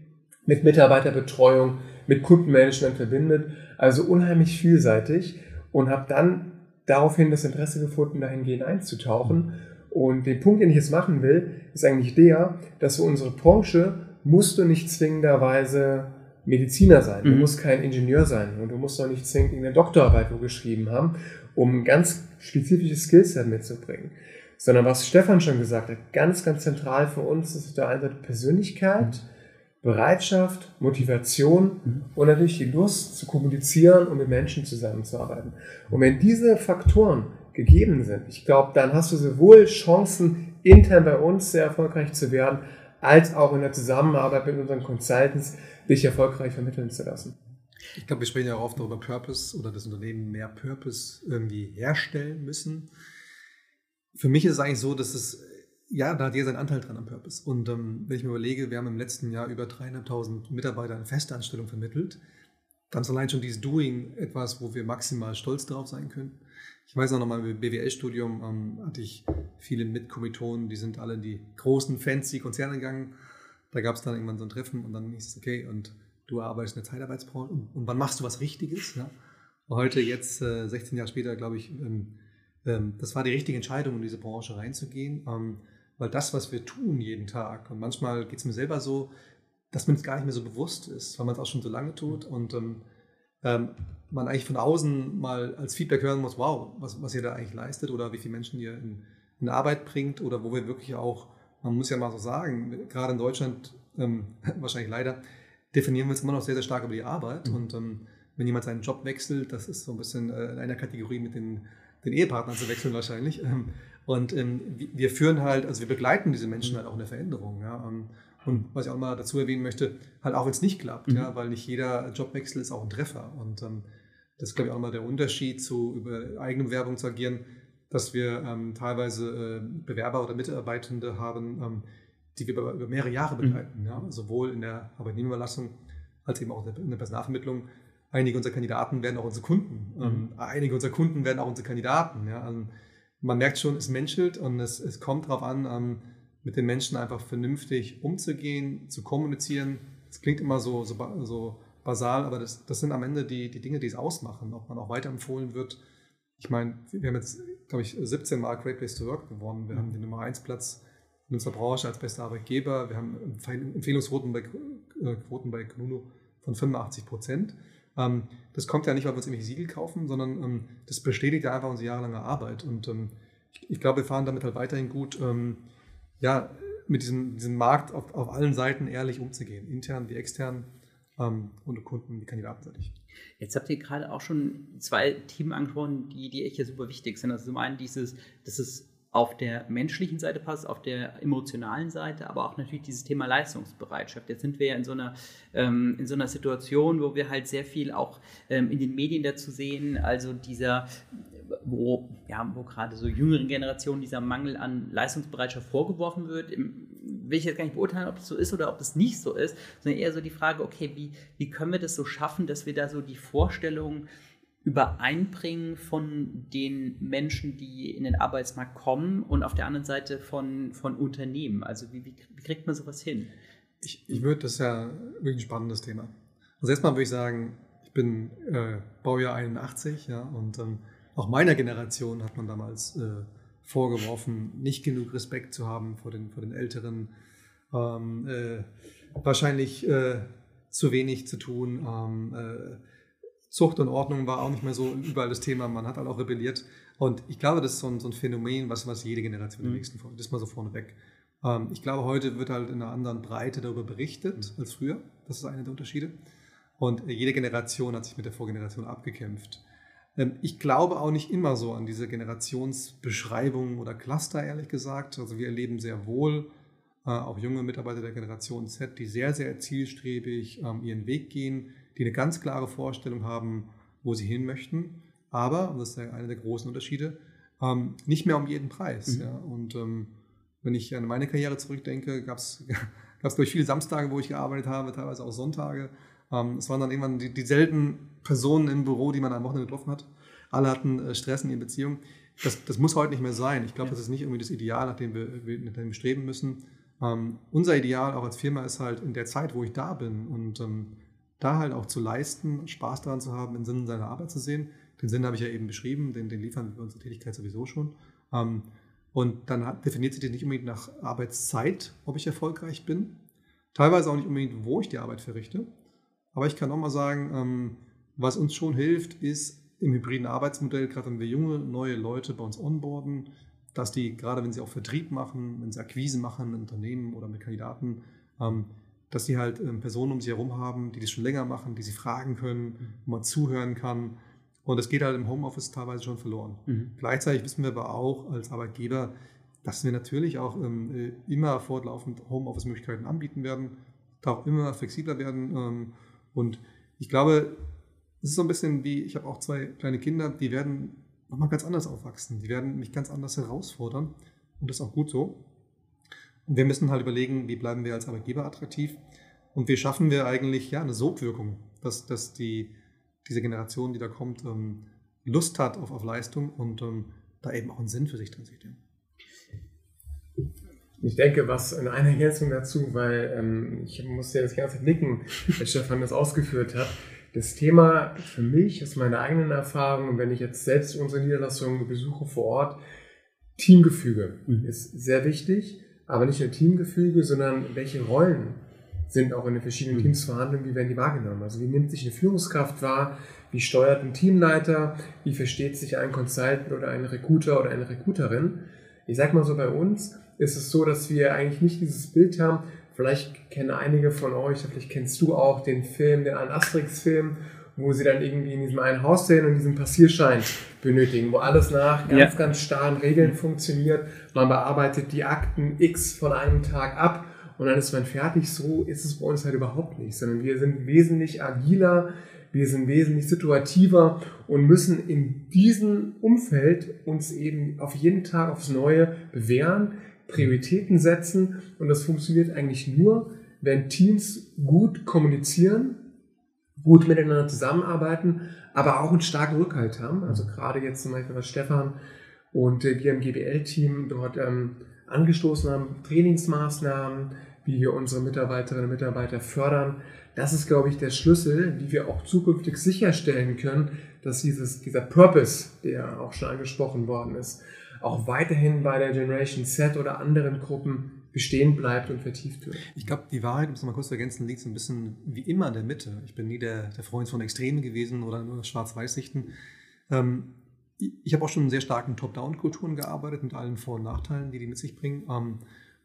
mit Mitarbeiterbetreuung, mit Kundenmanagement verbindet, also unheimlich vielseitig und habe dann daraufhin das Interesse gefunden, dahingehend einzutauchen. Und den Punkt, den ich jetzt machen will, ist eigentlich der, dass für unsere Branche musst du nicht zwingenderweise Mediziner sein, du mhm. musst kein Ingenieur sein und du musst auch nicht zwingend eine Doktorarbeit wo geschrieben haben, um ein ganz spezifisches Skillset mitzubringen. Sondern was Stefan schon gesagt hat, ganz, ganz zentral für uns ist der einen Seite Persönlichkeit, mhm Bereitschaft, Motivation mhm. und natürlich die Lust zu kommunizieren und mit Menschen zusammenzuarbeiten. Und wenn diese Faktoren gegeben sind, ich glaube, dann hast du sowohl Chancen, intern bei uns sehr erfolgreich zu werden, als auch in der Zusammenarbeit mit unseren Consultants dich erfolgreich vermitteln zu lassen. Ich glaube, wir sprechen ja auch oft darüber Purpose oder das Unternehmen mehr Purpose irgendwie herstellen müssen. Für mich ist es eigentlich so, dass es ja, da hat jeder seinen Anteil dran am Purpose. Und ähm, wenn ich mir überlege, wir haben im letzten Jahr über dreieinhalbtausend Mitarbeiter eine Festanstellung vermittelt, dann ist allein schon dieses Doing etwas, wo wir maximal stolz darauf sein können. Ich weiß auch noch mal, im BWL-Studium ähm, hatte ich viele Mitkommilitonen, die sind alle in die großen, fancy Konzerne gegangen. Da gab es dann irgendwann so ein Treffen und dann hieß es, okay, und du arbeitest in der Zeitarbeitsbranche und, wann machst du was Richtiges? Ja? Heute, jetzt, äh, 16 Jahre später, glaube ich, ähm, ähm, das war die richtige Entscheidung, in diese Branche reinzugehen. Ähm, weil das, was wir tun jeden Tag, und manchmal geht es mir selber so, dass man es gar nicht mehr so bewusst ist, weil man es auch schon so lange tut und ähm, ähm, man eigentlich von außen mal als Feedback hören muss, wow, was, was ihr da eigentlich leistet oder wie viele Menschen ihr in, in Arbeit bringt oder wo wir wirklich auch, man muss ja mal so sagen, gerade in Deutschland, ähm, *laughs* wahrscheinlich leider, definieren wir uns immer noch sehr, sehr stark über die Arbeit mhm. und ähm, wenn jemand seinen Job wechselt, das ist so ein bisschen äh, in einer Kategorie mit den, den Ehepartnern zu wechseln wahrscheinlich. *laughs* Ähm, und ähm, wir führen halt, also wir begleiten diese Menschen halt auch in der Veränderung. Ja? Und was ich auch mal dazu erwähnen möchte, halt auch wenn es nicht klappt, mhm. ja, weil nicht jeder Jobwechsel ist auch ein Treffer. Und ähm, das ist, glaube ich, auch mal der Unterschied, zu über eigene Werbung zu agieren, dass wir ähm, teilweise äh, Bewerber oder Mitarbeitende haben, ähm, die wir über, über, mehrere Jahre mhm. begleiten, mhm. ja, sowohl in der Arbeitnehmerüberlassung als eben auch in der Personalvermittlung. Einige unserer Kandidaten werden auch unsere Kunden. Mhm. Ähm, einige unserer Kunden werden auch unsere Kandidaten. Ja. Also, man merkt schon, es menschelt und es, es kommt darauf an, ähm, mit den Menschen einfach vernünftig umzugehen, zu kommunizieren. Es klingt immer so, so, so basal, aber das, das sind am Ende die, die Dinge, die es ausmachen, ob man auch weiterempfohlen wird. Ich meine, wir haben jetzt, glaube ich, 17 Mal Great Place to Work gewonnen. Wir haben den Nummer 1 Platz in unserer Branche als bester Arbeitgeber. Wir haben Empfehlungsquoten bei, äh, Quoten bei Kununu von 85 Prozent. Ähm, das kommt ja nicht, weil wir uns irgendwelche Siegel kaufen, sondern ähm, das bestätigt ja einfach unsere jahrelange Arbeit. Und ähm, ich, glaube, wir fahren damit halt weiterhin gut, ja, mit diesem, diesem Markt auf, auf allen Seiten ehrlich umzugehen, intern wie extern ähm, und Kunden wie kandidatenseitig. Jetzt habt ihr gerade auch schon zwei Themen angesprochen, die, die echt ja super wichtig sind. Also zum einen dieses, dass es auf der menschlichen Seite passt, auf der emotionalen Seite, aber auch natürlich dieses Thema Leistungsbereitschaft. Jetzt sind wir ja in so einer, ähm, in so einer Situation, wo wir halt sehr viel auch ähm, in den Medien dazu sehen, also dieser, wo, ja, wo gerade so jüngeren Generationen dieser Mangel an Leistungsbereitschaft vorgeworfen wird. Will ich jetzt gar nicht beurteilen, ob es so ist oder ob es nicht so ist, sondern eher so die Frage, okay, wie, wie können wir das so schaffen, dass wir da so die Vorstellungen Übereinbringen von den Menschen, die in den Arbeitsmarkt kommen und auf der anderen Seite von, von Unternehmen? Also wie, wie, wie kriegt man sowas hin? Ich, ich würde, das ja wirklich ein spannendes Thema. Also erstmal würde ich sagen, ich bin äh, Baujahr 81, ja, und ähm, auch meiner Generation hat man damals äh, vorgeworfen, nicht genug Respekt zu haben vor den, vor den Älteren, ähm, äh, wahrscheinlich äh, zu wenig zu tun, ähm, äh, Zucht und Ordnung war auch nicht mehr so überall das Thema. Man hat halt auch rebelliert. Und ich glaube, das ist so ein, so ein Phänomen, was, was jede Generation mhm. der nächsten folgt. Das ist mal so vorneweg. Ähm, ich glaube, heute wird halt in einer anderen Breite darüber berichtet mhm. als früher. Das ist einer der Unterschiede. Und jede Generation hat sich mit der Vorgeneration abgekämpft. Ähm, ich glaube auch nicht immer so an diese Generationsbeschreibung oder Cluster, ehrlich gesagt. Also wir erleben sehr wohl äh, auch junge Mitarbeiter der Generation Z, die sehr, sehr zielstrebig ähm, ihren Weg gehen, die eine ganz klare Vorstellung haben, wo sie hin möchten. Aber, und das ist einer der großen Unterschiede, ähm, nicht mehr um jeden Preis. Mhm. Ja. Und wenn ich an meine Karriere zurückdenke, gab es durch viele Samstage, wo ich gearbeitet habe, teilweise auch Sonntage. Ähm, es waren dann irgendwann die, dieselben Personen im Büro, die man am Wochenende getroffen hat. Alle hatten äh, Stress in ihren Beziehungen. Das, das muss heute nicht mehr sein. Ich glaube, ja. das ist nicht irgendwie das Ideal, nach dem wir, nach dem wir streben müssen. Ähm, unser Ideal auch als Firma ist halt in der Zeit, wo ich da bin und ähm, da halt auch zu leisten, Spaß daran zu haben, den Sinn seiner Arbeit zu sehen. Den Sinn habe ich ja eben beschrieben, den, den liefern wir unsere Tätigkeit sowieso schon. Ähm, und dann hat, definiert sich das nicht unbedingt nach Arbeitszeit, ob ich erfolgreich bin. Teilweise auch nicht unbedingt, wo ich die Arbeit verrichte. Aber ich kann auch mal sagen, ähm, was uns schon hilft, ist im hybriden Arbeitsmodell, gerade wenn wir junge, neue Leute bei uns onboarden, dass die, gerade wenn sie auch Vertrieb machen, wenn sie Akquise machen in Unternehmen oder mit Kandidaten, ähm, dass die halt ähm, Personen um sich herum haben, die das schon länger machen, die sie fragen können, wo man zuhören kann. Und das geht halt im Homeoffice teilweise schon verloren. Mhm. Gleichzeitig wissen wir aber auch als Arbeitgeber, dass wir natürlich auch äh, immer fortlaufend Homeoffice-Möglichkeiten anbieten werden, da auch immer flexibler werden und ich glaube, es ist so ein bisschen wie, ich habe auch zwei kleine Kinder, die werden nochmal ganz anders aufwachsen. Die werden mich ganz anders herausfordern. Und das ist auch gut so. Und wir müssen halt überlegen, wie bleiben wir als Arbeitgeber attraktiv. Und wie schaffen wir eigentlich ja, eine Sogwirkung, dass, dass die, diese Generation, die da kommt, ähm, Lust hat auf, auf Leistung und ähm, da eben auch einen Sinn für sich drin sieht. Ich denke, was in einer Ergänzung dazu, weil ähm, ich musste ja das ganze nicken, als Stefan das ausgeführt hat. Das Thema für mich aus meiner eigenen Erfahrung, wenn ich jetzt selbst unsere Niederlassung besuche vor Ort, Teamgefüge mhm. ist sehr wichtig, aber nicht nur Teamgefüge, sondern welche Rollen sind auch in den verschiedenen mhm. Teams vorhanden, wie werden die wahrgenommen? Also wie nimmt sich eine Führungskraft wahr, wie steuert ein Teamleiter, wie versteht sich ein Consultant oder ein Recruiter oder eine Recruiterin? Ich sag mal so bei uns, ist es so, dass wir eigentlich nicht dieses Bild haben. Vielleicht kennen einige von euch, vielleicht kennst du auch den Film, den einen Asterix-Film, wo sie dann irgendwie in diesem einen Haus sehen und diesen Passierschein benötigen, wo alles nach ganz, ja. ganz starren Regeln funktioniert. Man bearbeitet die Akten X von einem Tag ab und dann ist man fertig. So ist es bei uns halt überhaupt nicht, sondern wir sind wesentlich agiler, wir sind wesentlich situativer und müssen in diesem Umfeld uns eben auf jeden Tag aufs Neue bewähren, Prioritäten setzen und das funktioniert eigentlich nur, wenn Teams gut kommunizieren, gut miteinander zusammenarbeiten, aber auch einen starken Rückhalt haben. Also gerade jetzt zum Beispiel was Stefan und wir im GBL-Team dort ähm, angestoßen haben, Trainingsmaßnahmen, wie wir unsere Mitarbeiterinnen und Mitarbeiter fördern. Das ist, glaube ich, der Schlüssel, wie wir auch zukünftig sicherstellen können, dass dieses, dieser Purpose, der auch schon angesprochen worden ist, auch weiterhin bei der Generation Z oder anderen Gruppen bestehen bleibt und vertieft wird. Ich glaube, die Wahrheit, um es mal kurz zu ergänzen, liegt so ein bisschen wie immer in der Mitte. Ich bin nie der, der Freund von Extremen gewesen oder nur Schwarz-Weiß-Sichten. Ähm, ich habe auch schon in sehr starken Top-Down-Kulturen gearbeitet mit allen Vor- und Nachteilen, die die mit sich bringen. Ähm,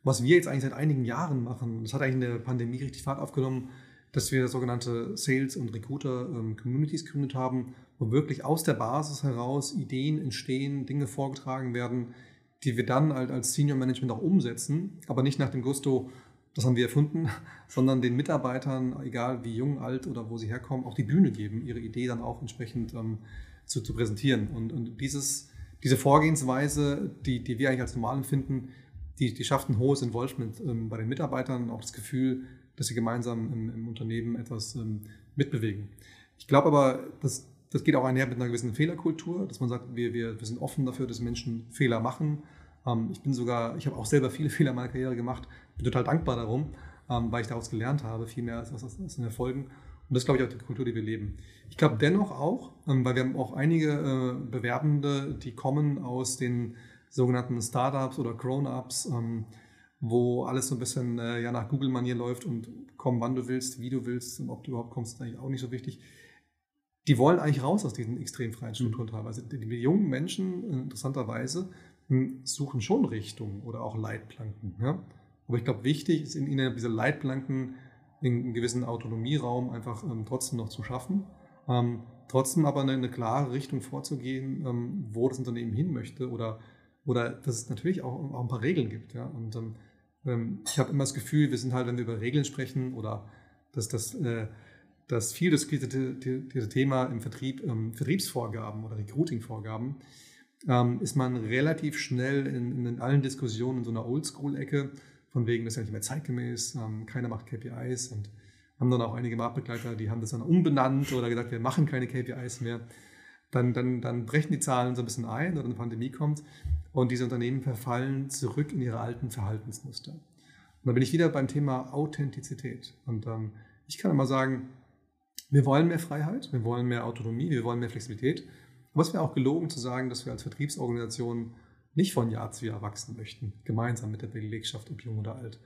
was wir jetzt eigentlich seit einigen Jahren machen, das hat eigentlich in der Pandemie richtig Fahrt aufgenommen, dass wir sogenannte Sales- und Recruiter-Communities ähm, gegründet haben, wo wirklich aus der Basis heraus Ideen entstehen, Dinge vorgetragen werden, die wir dann halt als Senior Management auch umsetzen, aber nicht nach dem Gusto, das haben wir erfunden, *laughs* sondern den Mitarbeitern, egal wie jung, alt oder wo sie herkommen, auch die Bühne geben, ihre Idee dann auch entsprechend ähm, zu, zu, präsentieren. Und, und dieses, diese Vorgehensweise, die, die wir eigentlich als normal empfinden, die, die schafft ein hohes Involvement ähm, bei den Mitarbeitern, auch das Gefühl, dass sie gemeinsam im, im Unternehmen etwas ähm, mitbewegen. Ich glaube aber, dass das geht auch einher mit einer gewissen Fehlerkultur, dass man sagt, wir, wir, wir sind offen dafür, dass Menschen Fehler machen. Ähm, ich bin sogar, ich habe auch selber viele *laughs* Fehler in meiner Karriere gemacht, bin total dankbar darum, ähm, weil ich daraus gelernt habe, viel mehr als, als, als in Erfolgen. Und das ist, glaube ich, auch die Kultur, die wir leben. Ich glaube dennoch auch, ähm, weil wir haben auch einige äh, Bewerbende, die kommen aus den sogenannten Startups oder Grown-ups, ähm, wo alles so ein bisschen äh, ja, nach Google-Manier läuft und komm, wann du willst, wie du willst und ob du überhaupt kommst, ist eigentlich auch nicht so wichtig die wollen eigentlich raus aus diesen extrem freien Strukturen mhm. teilweise. Die, die, jungen Menschen, interessanterweise, hm, suchen schon Richtungen oder auch Leitplanken. Ja? Aber ich glaube, wichtig ist in ihnen diese Leitplanken in einen gewissen Autonomieraum einfach ähm, trotzdem noch zu schaffen. Ähm, trotzdem aber eine, eine, klare Richtung vorzugehen, ähm, wo das Unternehmen hin möchte oder, oder dass es natürlich auch, auch ein paar Regeln gibt. Ja? Und ähm, ähm, ich habe immer das Gefühl, wir sind halt, wenn wir über Regeln sprechen oder dass das, äh, das viel diskutierte Thema im Vertrieb, ähm, Vertriebsvorgaben oder Recruiting-Vorgaben, ähm, ist man relativ schnell in, in allen Diskussionen in so einer Oldschool-Ecke, von wegen, das ist ja nicht mehr zeitgemäß, ähm, keiner macht KPIs und haben dann auch einige Marktbegleiter, die haben das dann umbenannt oder gesagt, wir machen keine KPIs mehr. Dann, dann, dann brechen die Zahlen so ein bisschen ein oder eine Pandemie kommt und diese Unternehmen verfallen zurück in ihre alten Verhaltensmuster. Und da bin ich wieder beim Thema Authentizität. Und ähm, ich kann immer sagen, wir wollen mehr Freiheit, wir wollen mehr Autonomie, wir wollen mehr Flexibilität. Aber es wäre auch gelogen zu sagen, dass wir als Vertriebsorganisation nicht von Jahr zu Jahr wachsen möchten, gemeinsam mit der Belegschaft, ob jung oder alt.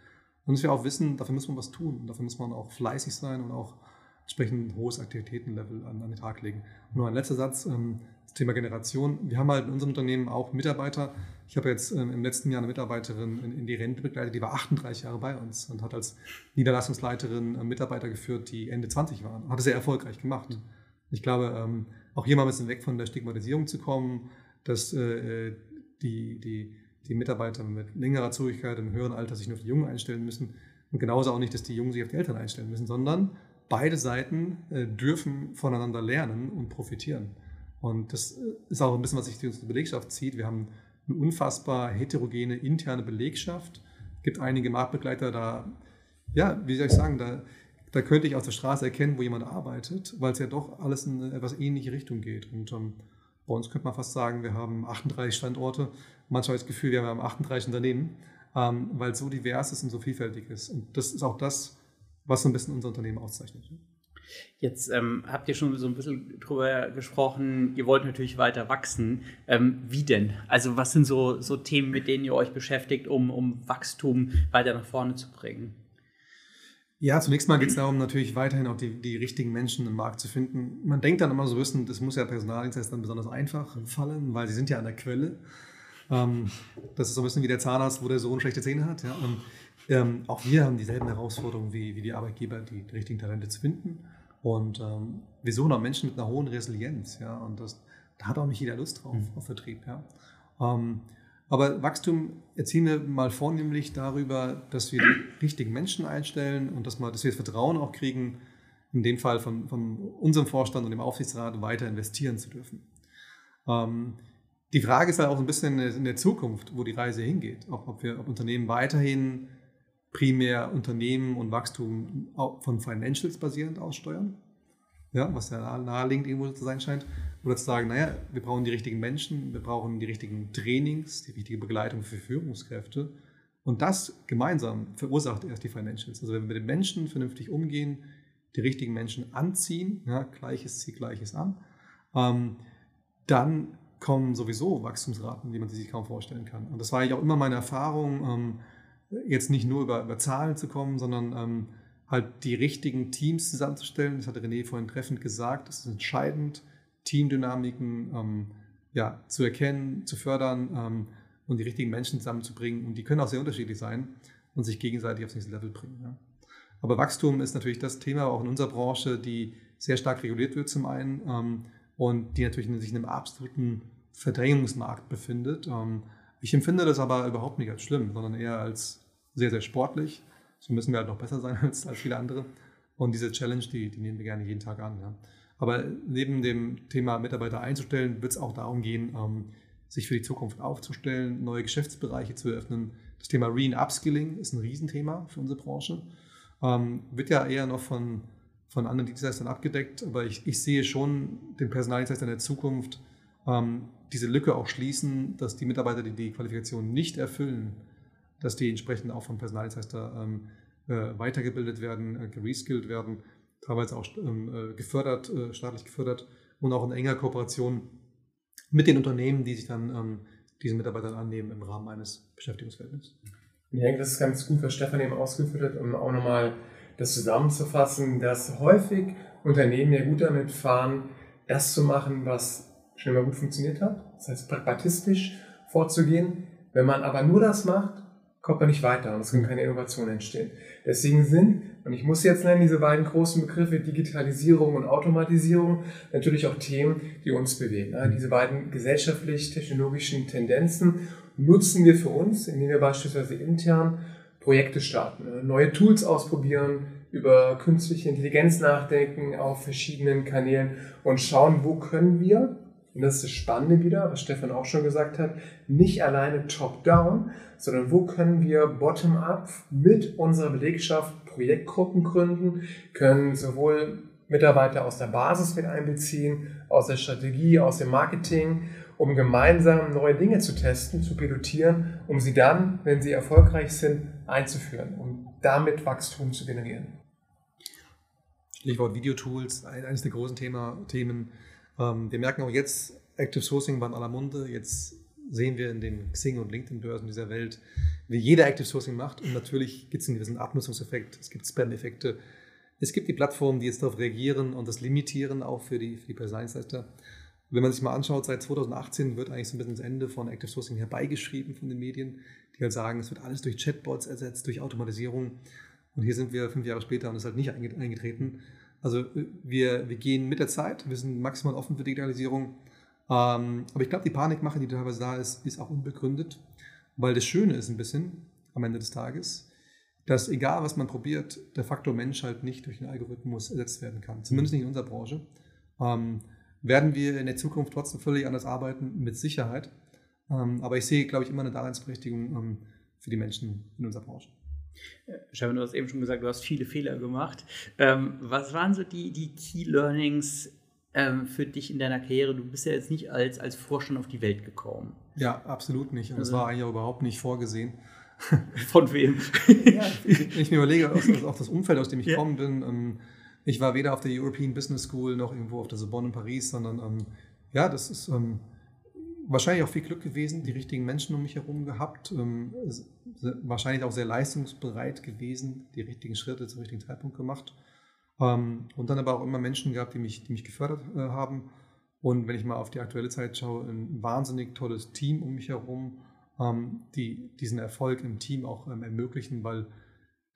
Und dass wir auch wissen, dafür muss man was tun. Dafür muss man auch fleißig sein und auch entsprechend ein hohes Aktivitätenlevel an, an den Tag legen. Und nur ein letzter Satz, ähm, Thema Generation. Wir haben halt in unserem Unternehmen auch Mitarbeiter. Ich habe jetzt ähm, im letzten Jahr eine Mitarbeiterin in, die Rente begleitet, die war 38 Jahre bei uns und hat als Niederlassungsleiterin äh, Mitarbeiter geführt, die Ende 20 waren. Hat es sehr erfolgreich gemacht. Ich glaube, ähm, auch hier mal ein bisschen weg von der Stigmatisierung zu kommen, dass äh, die, die, die Mitarbeiter mit längerer Zugehörigkeit im höheren Alter sich nur auf die Jungen einstellen müssen und genauso auch nicht, dass die Jungen sich auf die Eltern einstellen müssen, sondern beide Seiten äh, dürfen voneinander lernen und profitieren. Und das äh, ist auch ein bisschen, was sich durch unsere Belegschaft zieht. Wir haben eine unfassbar heterogene interne Belegschaft. Es gibt einige Marktbegleiter da, ja, wie soll ich sagen, da, da könnte ich aus der Straße erkennen, wo jemand arbeitet, weil es ja doch alles in eine etwas ähnliche Richtung geht. Und ähm, bei uns könnte man fast sagen, wir haben 38 Standorte. Manchmal das Gefühl, wir haben 38 Unternehmen, ähm, weil es so divers ist und so vielfältig ist. Und das ist auch das, was so ein bisschen unser Unternehmen auszeichnet. Jetzt ähm, habt ihr schon so ein bisschen drüber gesprochen, ihr wollt natürlich weiter wachsen. Ähm, wie denn? Also was sind so, so Themen, mit denen ihr euch beschäftigt, um, um Wachstum weiter nach vorne zu bringen? Ja, zunächst mal geht es darum, natürlich weiterhin auch die, die richtigen Menschen im Markt zu finden. Man denkt dann immer so wissen, das muss ja Personaldienstleistern besonders einfach fallen, weil sie sind ja an der Quelle. Ähm, das ist so ein bisschen wie der Zahnarzt, wo der Sohn schlechte Zähne hat. Ja? Und, ähm, auch wir haben dieselben Herausforderungen wie, wie die Arbeitgeber, die richtigen Talente zu finden. Und ähm, wir suchen auch Menschen mit einer hohen Resilienz. Ja? Und das, da hat auch nicht jeder Lust drauf, mhm. auf Vertrieb. Ja? Ähm, aber Wachstum erzielen wir mal vornehmlich darüber, dass wir die richtigen Menschen einstellen und dass, wir, dass wir das Vertrauen auch kriegen, in dem Fall von, von unserem Vorstand und dem Aufsichtsrat weiter investieren zu dürfen. Ähm, die Frage ist halt auch ein bisschen in der Zukunft, wo die Reise hingeht. Ob, ob wir ob Unternehmen weiterhin primär Unternehmen und Wachstum von Financials basierend aussteuern, ja, was ja naheliegend irgendwo zu sein scheint, oder zu sagen, naja, wir brauchen die richtigen Menschen, wir brauchen die richtigen Trainings, die richtige Begleitung für Führungskräfte. Und das gemeinsam verursacht erst die Financials. Also wenn wir mit den Menschen vernünftig umgehen, die richtigen Menschen anziehen, ja, Gleiches zieht Gleiches an, ähm, dann kommen sowieso Wachstumsraten, die man sich kaum vorstellen kann. Und das war eigentlich auch immer meine Erfahrung, ähm, jetzt nicht nur über, über Zahlen zu kommen, sondern ähm, halt die richtigen Teams zusammenzustellen. Das hat René vorhin treffend gesagt, das ist entscheidend Teamdynamiken ähm, ja, zu erkennen, zu fördern ähm, und die richtigen Menschen zusammenzubringen. Und die können auch sehr unterschiedlich sein und sich gegenseitig aufs nächste Level bringen. Ja. Aber Wachstum ist natürlich das Thema auch in unserer Branche, die sehr stark reguliert wird zum einen ähm, und die natürlich sich in einem absoluten Verdrängungsmarkt befindet. Ähm, ich empfinde das aber überhaupt nicht als schlimm, sondern eher als sehr, sehr sportlich. So müssen wir halt noch besser sein *laughs* als, als viele andere. Und diese Challenge, die, die nehmen wir gerne jeden Tag an. Ja. Aber neben dem Thema Mitarbeiter einzustellen, wird es auch darum gehen, ähm, sich für die Zukunft aufzustellen, neue Geschäftsbereiche zu eröffnen. Das Thema Re-Upskilling ist ein Riesenthema für unsere Branche. Ähm, wird ja eher noch von, von anderen Dienstleistern abgedeckt, aber ich, ich sehe schon den Personaldienstleister in der Zukunft ähm, diese Lücke auch schließen, dass die Mitarbeiter, die die Qualifikation nicht erfüllen, dass die entsprechend auch vom Personaldienstleister ähm, äh, weitergebildet werden, äh, gereskillt werden teilweise auch ähm, äh, gefördert, äh, staatlich gefördert und auch in enger Kooperation mit den Unternehmen, die sich dann ähm, diesen Mitarbeitern annehmen im Rahmen eines Beschäftigungsverhältnisses. Ich denke, das ist ganz gut, was Stefan eben ausgeführt hat, um auch nochmal das zusammenzufassen, dass häufig Unternehmen ja gut damit fahren, das zu machen, was schon immer gut funktioniert hat. Das heißt, pragmatistisch vorzugehen. Wenn man aber nur das macht, kommt man nicht weiter und es können keine Innovationen entstehen. Deswegen sind, und ich muss jetzt nennen, diese beiden großen Begriffe Digitalisierung und Automatisierung natürlich auch Themen, die uns bewegen. Diese beiden gesellschaftlich-technologischen Tendenzen nutzen wir für uns, indem wir beispielsweise intern Projekte starten, neue Tools ausprobieren, über künstliche Intelligenz nachdenken auf verschiedenen Kanälen und schauen, wo können wir und das ist das Spannende wieder, was Stefan auch schon gesagt hat, nicht alleine top-down, sondern wo können wir bottom-up mit unserer Belegschaft Projektgruppen gründen, können sowohl Mitarbeiter aus der Basis mit einbeziehen, aus der Strategie, aus dem Marketing, um gemeinsam neue Dinge zu testen, zu pilotieren, um sie dann, wenn sie erfolgreich sind, einzuführen und damit Wachstum zu generieren. Stichwort Videotools, eines der großen Thema, Themen ähm, wir merken auch jetzt, Active Sourcing war in aller Munde. Jetzt sehen wir in den Xing- und LinkedIn-Börsen dieser Welt, wie jeder Active Sourcing macht. Und natürlich gibt es einen gewissen Abnutzungseffekt, es gibt Spam-Effekte. Es gibt die Plattformen, die jetzt darauf reagieren und das limitieren, auch für die, für die Personaldienstleister. Wenn man sich mal anschaut, seit 2018 wird eigentlich so ein bisschen das Ende von Active Sourcing herbeigeschrieben von den Medien, die halt sagen, es wird alles durch Chatbots ersetzt, durch Automatisierung. Und hier sind wir fünf Jahre später und es ist halt nicht eingetreten. Also äh, wir, wir gehen mit der Zeit, wir sind maximal offen für Digitalisierung. Ähm, aber ich glaube, die Panikmache, die teilweise da ist, ist auch unbegründet, weil das Schöne ist ein bisschen am Ende des Tages, dass egal was man probiert, der Faktor Mensch halt nicht durch einen Algorithmus ersetzt werden kann. Zumindest nicht in unserer Branche. Ähm, werden wir in der Zukunft trotzdem völlig anders arbeiten, mit Sicherheit. Ähm, aber ich sehe, glaube ich, immer eine Daseinsberechtigung ähm, für die Menschen in unserer Branche. Stefan, du hast eben schon gesagt, du hast viele Fehler gemacht. Ähm, was waren so die, die Key Learnings ähm, für dich in deiner Karriere? Du bist ja jetzt nicht als, als Vorstand auf die Welt gekommen. Ja, absolut nicht. Und das also, war eigentlich auch überhaupt nicht vorgesehen. *laughs* *laughs* Von wem? ja, ich, ich mir überlege, auch das Umfeld, aus dem ich ja. bin. Ähm, ich war weder auf der European Business School noch irgendwo auf der Sorbonne in Paris, sondern ähm, ja, das ist ähm, wahrscheinlich auch viel Glück gewesen, die richtigen Menschen um mich herum gehabt, ähm, wahrscheinlich auch sehr leistungsbereit gewesen, die richtigen Schritte zum richtigen Zeitpunkt gemacht. Ähm, und dann aber auch immer Menschen gehabt, die mich, die mich gefördert äh, haben. Und wenn ich mal auf die aktuelle Zeit schaue, ein wahnsinnig tolles Team um mich herum, ähm, die diesen Erfolg im Team auch ähm, ermöglichen, weil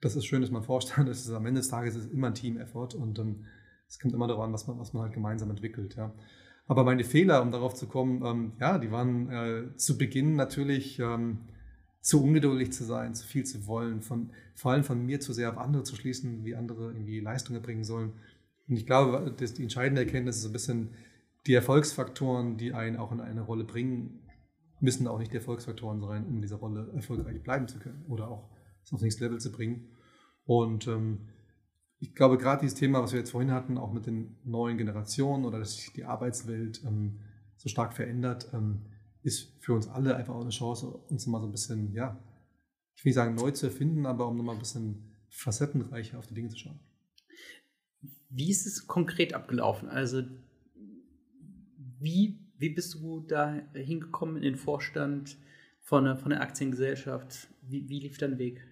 das ist schön, dass man vorstellt, *laughs* dass es am Ende des Tages ist immer ein Team-Effort und ähm, es kommt immer darauf an, was man, was man halt gemeinsam entwickelt. Ja. Aber meine Fehler, um darauf zu kommen, ähm, ja, die waren äh, zu Beginn natürlich ähm, zu ungeduldig zu sein, zu viel zu wollen, von, vor allem von mir zu sehr auf andere zu schließen, wie andere irgendwie Leistungen bringen sollen. Und ich glaube, dass die entscheidende Erkenntnis ist so ein bisschen, die Erfolgsfaktoren, die einen auch in eine Rolle bringen, müssen auch nicht die Erfolgsfaktoren sein, um in dieser Rolle erfolgreich bleiben zu können oder auch aufs nächste Level zu bringen. Und ähm, ich glaube, gerade dieses Thema, was wir jetzt vorhin hatten, auch mit den neuen Generationen oder dass sich die Arbeitswelt ähm, so stark verändert, ähm, ist für uns alle einfach auch eine Chance, uns mal so ein bisschen, ja, ich will nicht sagen neu zu erfinden, aber um nochmal ein bisschen facettenreicher auf die Dinge zu schauen. Wie ist es konkret abgelaufen? Also, wie, wie bist du da hingekommen in den Vorstand von der, von der Aktiengesellschaft? Wie, wie lief dein Weg?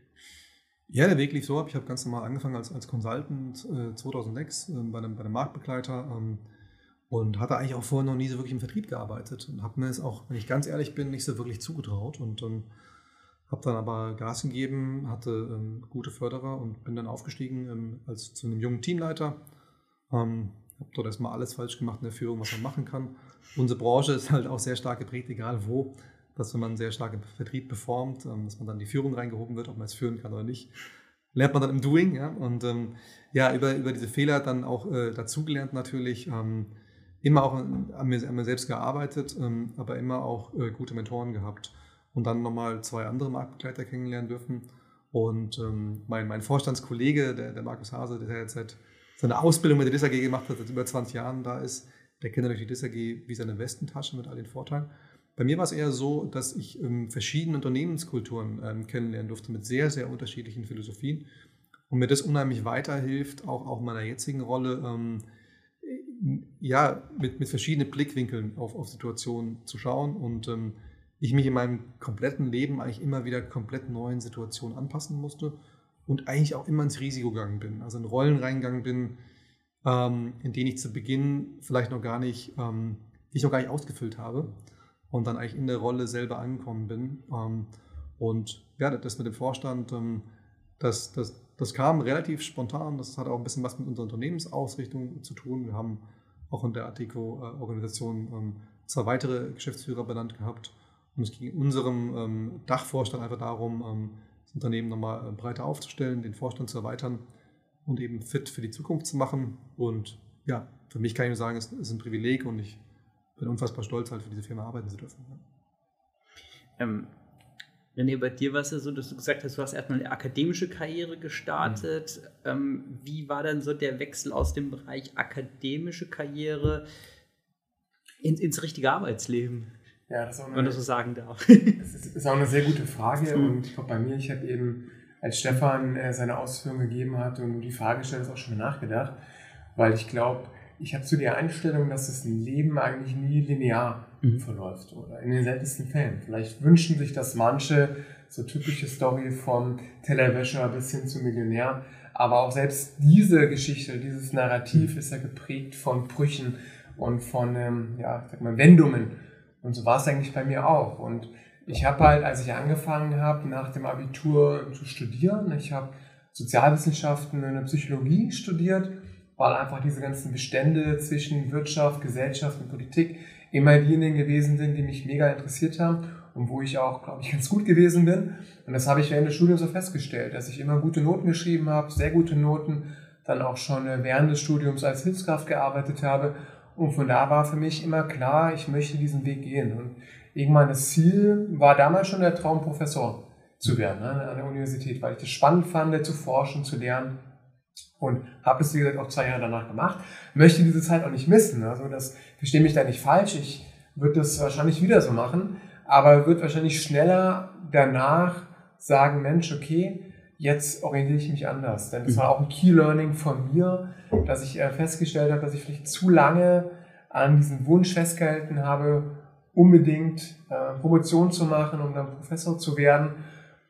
Ja, der Weg lief so ab. Ich habe ganz normal angefangen als, als Consultant äh, 2006 äh, bei, einem, bei einem Marktbegleiter ähm, und hatte eigentlich auch vorher noch nie so wirklich im Vertrieb gearbeitet und habe mir es auch, wenn ich ganz ehrlich bin, nicht so wirklich zugetraut und ähm, habe dann aber Gas gegeben, hatte ähm, gute Förderer und bin dann aufgestiegen ähm, als zu einem jungen Teamleiter. Ähm, habe dort erstmal alles falsch gemacht in der Führung, was man machen kann. Unsere Branche ist halt auch sehr stark geprägt, egal wo dass wenn man sehr stark im Vertrieb performt, ähm, dass man dann die Führung reingehoben wird, ob man es führen kann oder nicht. Lernt man dann im Doing, ja. Und ähm, ja, über, über diese Fehler dann auch äh, dazugelernt natürlich. Ähm, immer auch an mir, an mir selbst gearbeitet, ähm, aber immer auch äh, gute Mentoren gehabt. Und dann nochmal zwei andere Marktbegleiter kennenlernen dürfen. Und ähm, mein, mein Vorstandskollege, der, der Markus Hase, der jetzt seit seine Ausbildung mit der DISAG gemacht hat, seit über 20 Jahren da ist, der kennt natürlich die DISAG wie seine Westentasche mit all den Vorteilen. Bei mir war es eher so, dass ich ähm, verschiedene Unternehmenskulturen ähm, kennenlernen durfte mit sehr, sehr unterschiedlichen Philosophien und mir das unheimlich weiterhilft, auch, auch in meiner jetzigen Rolle, ähm, ja, mit, mit verschiedenen Blickwinkeln auf, auf Situationen zu schauen und ähm, ich mich in meinem kompletten Leben eigentlich immer wieder komplett neuen Situationen anpassen musste und eigentlich auch immer ins Risiko gegangen bin, also in Rollen reingegangen bin, ähm, in denen ich zu Beginn vielleicht noch gar nicht, ähm, die ich noch gar nicht ausgefüllt habe und dann eigentlich in der Rolle selber angekommen bin. Ähm, und ja, das mit dem Vorstand, ähm, das, das, das kam relativ spontan. Das hat auch ein bisschen was mit unserer Unternehmensausrichtung zu tun. Wir haben auch in der Artico-Organisation ähm, zwei weitere Geschäftsführer benannt gehabt. Und es ging in unserem ähm, Dachvorstand einfach darum, ähm, das Unternehmen nochmal äh, breiter aufzustellen, den Vorstand zu erweitern und eben fit für die Zukunft zu machen. Und ja, für mich kann ich nur sagen, es ist ein Privileg und ich bin unfassbar stolz, halt für diese Firma arbeiten zu dürfen. Ähm, René, bei dir war es ja so, dass du gesagt hast, du hast erstmal eine akademische Karriere gestartet. Mhm. Ähm, wie war dann so der Wechsel aus dem Bereich akademische Karriere ins, ins richtige Arbeitsleben? Ja, das ist auch eine, wenn man das so sagen darf. Das ist, ist auch eine sehr gute Frage mhm. und ich glaube, bei mir, ich habe eben, als Stefan äh, seine Ausführungen gegeben hat und die Frage gestellt, ist auch schon mal nachgedacht, weil ich glaube, ich habe zu der Einstellung, dass das Leben eigentlich nie linear mhm. verläuft oder in den seltensten Fällen. Vielleicht wünschen sich das manche, so typische Story vom Tellerwäscher bis hin zum Millionär. Aber auch selbst diese Geschichte, dieses Narrativ mhm. ist ja geprägt von Brüchen und von ähm, ja, sag mal, Wendungen. Und so war es eigentlich bei mir auch. Und ich habe halt, als ich angefangen habe, nach dem Abitur zu studieren, ich habe Sozialwissenschaften und Psychologie studiert weil einfach diese ganzen Bestände zwischen Wirtschaft, Gesellschaft und Politik immer diejenigen gewesen sind, die mich mega interessiert haben und wo ich auch, glaube ich, *laughs* ganz gut gewesen bin. Und das habe ich während des Studiums so festgestellt, dass ich immer gute Noten geschrieben habe, sehr gute Noten, dann auch schon äh, während des Studiums als Hilfskraft gearbeitet habe. Und von da war für mich immer klar, ich möchte diesen Weg gehen. Und irgendwann das Ziel war damals schon der Traum, Professor zu werden ne, an der Universität, weil ich das spannend fand, zu forschen, zu lernen und habe es, wie gesagt, auch zwei Jahre danach gemacht. Möchte diese Zeit auch nicht missen. Also das verstehe mich da nicht falsch. Ich würde das wahrscheinlich wieder so machen, aber wird wahrscheinlich schneller danach sagen, Mensch, okay, jetzt orientiere ich mich anders. Denn das war auch ein Key Learning von mir, dass ich äh, festgestellt habe, dass ich vielleicht zu lange an diesem Wunsch festgehalten habe, unbedingt äh, Promotion zu machen, um dann Professor zu werden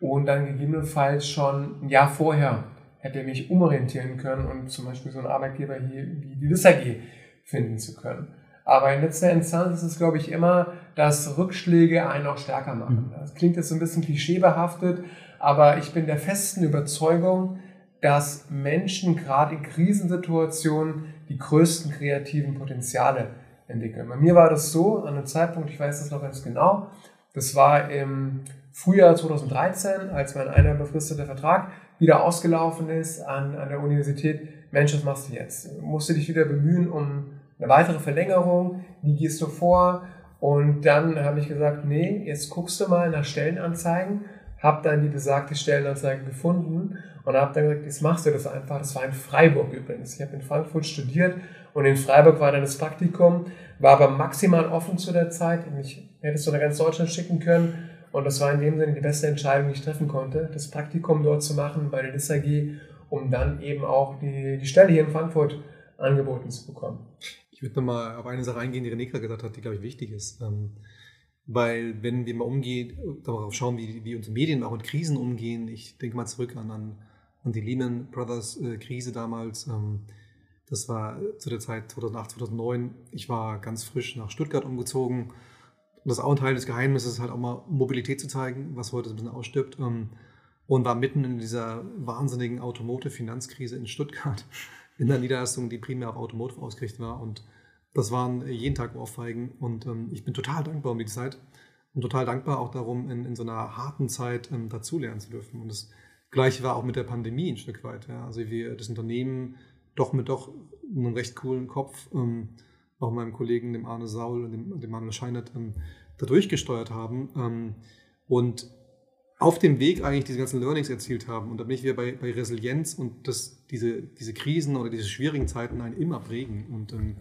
und dann gegebenenfalls schon ein Jahr vorher hätte mich umorientieren können und zum Beispiel so einen Arbeitgeber hier wie die LIS AG finden zu können. Aber in letzter Instanz ist es, glaube ich, immer, dass Rückschläge einen auch stärker machen. Mhm. Das klingt jetzt so ein bisschen klischeebehaftet, aber ich bin der festen Überzeugung, dass Menschen gerade in Krisensituationen die größten kreativen Potenziale entwickeln. Bei mir war das so, an einem Zeitpunkt, ich weiß das noch ganz genau, das war im Frühjahr 2013, als mein einer befristeter Vertrag wieder ausgelaufen ist an, an der Universität, Mensch, was machst du jetzt? Musst du dich wieder bemühen um eine weitere Verlängerung? Wie gehst du vor? Und dann habe ich gesagt, nee, jetzt guckst du mal nach Stellenanzeigen, habe dann die besagte Stellenanzeige gefunden und habe dann gesagt, jetzt machst du das einfach. Das war in Freiburg übrigens. Ich habe in Frankfurt studiert und in Freiburg war dann das Praktikum, war aber maximal offen zu der Zeit. Ich hätte es so nach ganz Deutschland schicken können und das war in dem Sinne die beste Entscheidung, die ich treffen konnte, das Praktikum dort zu machen bei der LIS AG, um dann eben auch die, die Stelle hier in Frankfurt angeboten zu bekommen. Ich würde nochmal auf eine Sache eingehen, die René gerade gesagt hat, die, glaube ich, wichtig ist. Ähm, weil wenn wir mal umgehen, darauf schauen, wie, wie unsere Medien auch mit Krisen umgehen, ich denke mal zurück an, an, die Lehman Brothers äh, Krise damals. Ähm, das war zu der Zeit 2008, 2009. Ich war ganz frisch nach Stuttgart umgezogen und das ist auch ein Teil des Geheimnisses, halt auch mal Mobilität zu zeigen, was heute so ein bisschen ausstirbt. Ähm, und war mitten in dieser wahnsinnigen Automotive-Finanzkrise in Stuttgart, *laughs* in der Niederlassung, die primär auf Automotive ausgerichtet war. Und das waren jeden Tag Ohrfeigen. Und ähm, ich bin total dankbar um die Zeit und total dankbar auch darum, in, in so einer harten Zeit ähm, dazulernen zu dürfen. Und das Gleiche war auch mit der Pandemie ein Stück weit. Ja. Also wir das Unternehmen doch mit doch einem recht coolen Kopf ähm, auch meinem Kollegen, dem Arne Saul und dem, dem Manuel Scheinert, ähm, da durchgesteuert haben ähm, und auf dem Weg eigentlich diese ganzen Learnings erzielt haben. Und da bin ich wieder bei, bei Resilienz und dass diese, diese Krisen oder diese schwierigen Zeiten einen immer prägen. Und ähm,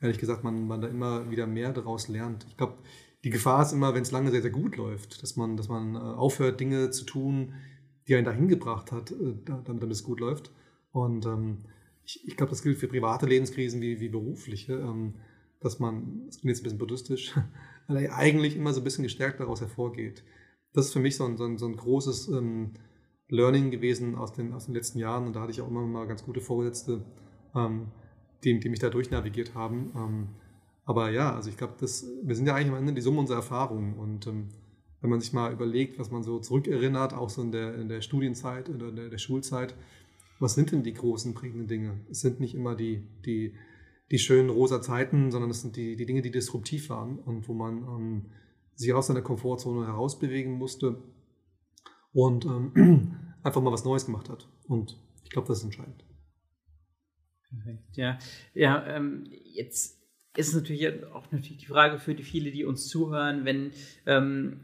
ehrlich gesagt, man, man da immer wieder mehr daraus lernt. Ich glaube, die Gefahr ist immer, wenn es lange sehr, sehr gut läuft, dass man, dass man äh, aufhört, Dinge zu tun, die einen dahin gebracht hat, äh, damit, damit es gut läuft. Und ähm, ich, ich glaube, das gilt für private Lebenskrisen wie, wie berufliche, ähm, dass man, das klingt jetzt ein bisschen buddhistisch, *laughs* eigentlich immer so ein bisschen gestärkt daraus hervorgeht. Das ist für mich so ein, so ein, so ein großes ähm, Learning gewesen aus den, aus den letzten Jahren und da hatte ich auch immer mal ganz gute Vorgesetzte, ähm, die, die mich da durchnavigiert haben. Ähm, aber ja, also ich glaube, wir sind ja eigentlich am Ende die Summe unserer Erfahrungen. Und ähm, wenn man sich mal überlegt, was man so zurückerinnert, auch so in der, in der Studienzeit oder der, der Schulzeit, was sind denn die großen prägenden Dinge? Es sind nicht immer die, die, die schönen rosa Zeiten, sondern es sind die, die Dinge, die disruptiv waren und wo man ähm, sich aus seiner Komfortzone herausbewegen musste und ähm, *clears throat* einfach mal was Neues gemacht hat. Und ich glaube, das ist entscheidend. Perfekt, ja. Ja, ähm, jetzt ist es natürlich auch natürlich die Frage für die viele, die uns zuhören, wenn ähm,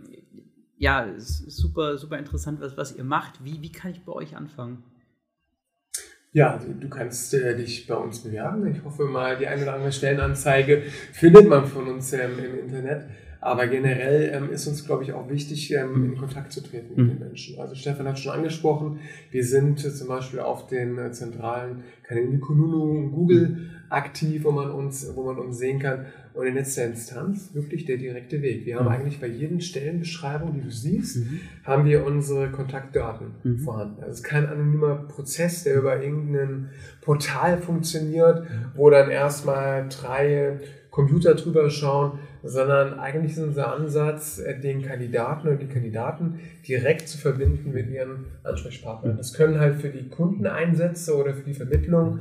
ja, es ist super, super interessant, was, was ihr macht. Wie, wie kann ich bei euch anfangen? Ja, du kannst äh, dich bei uns bewerben. Ich hoffe mal, die eine oder andere Stellenanzeige findet man von uns ähm, im Internet. Aber generell ähm, ist uns, glaube ich, auch wichtig, ähm, in Kontakt zu treten mit mhm. den Menschen. Also Stefan hat schon angesprochen, wir sind äh, zum Beispiel auf den äh, zentralen Kanälen wie Kununu und Google mhm. Aktiv, wo man uns, wo man uns sehen kann. Und in letzter Instanz wirklich der direkte Weg. Wir haben mhm. eigentlich bei jeden Stellenbeschreibung, die du siehst, mhm. haben wir unsere Kontaktdaten mhm. vorhanden. Also es ist kein anonymer Prozess, der über irgendein Portal funktioniert, wo dann erstmal drei Computer drüber schauen, sondern eigentlich ist unser Ansatz, äh, den Kandidaten oder die Kandidaten direkt zu verbinden mit ihren Ansprechpartnern. Das können halt für die Kundeneinsätze oder für die Vermittlung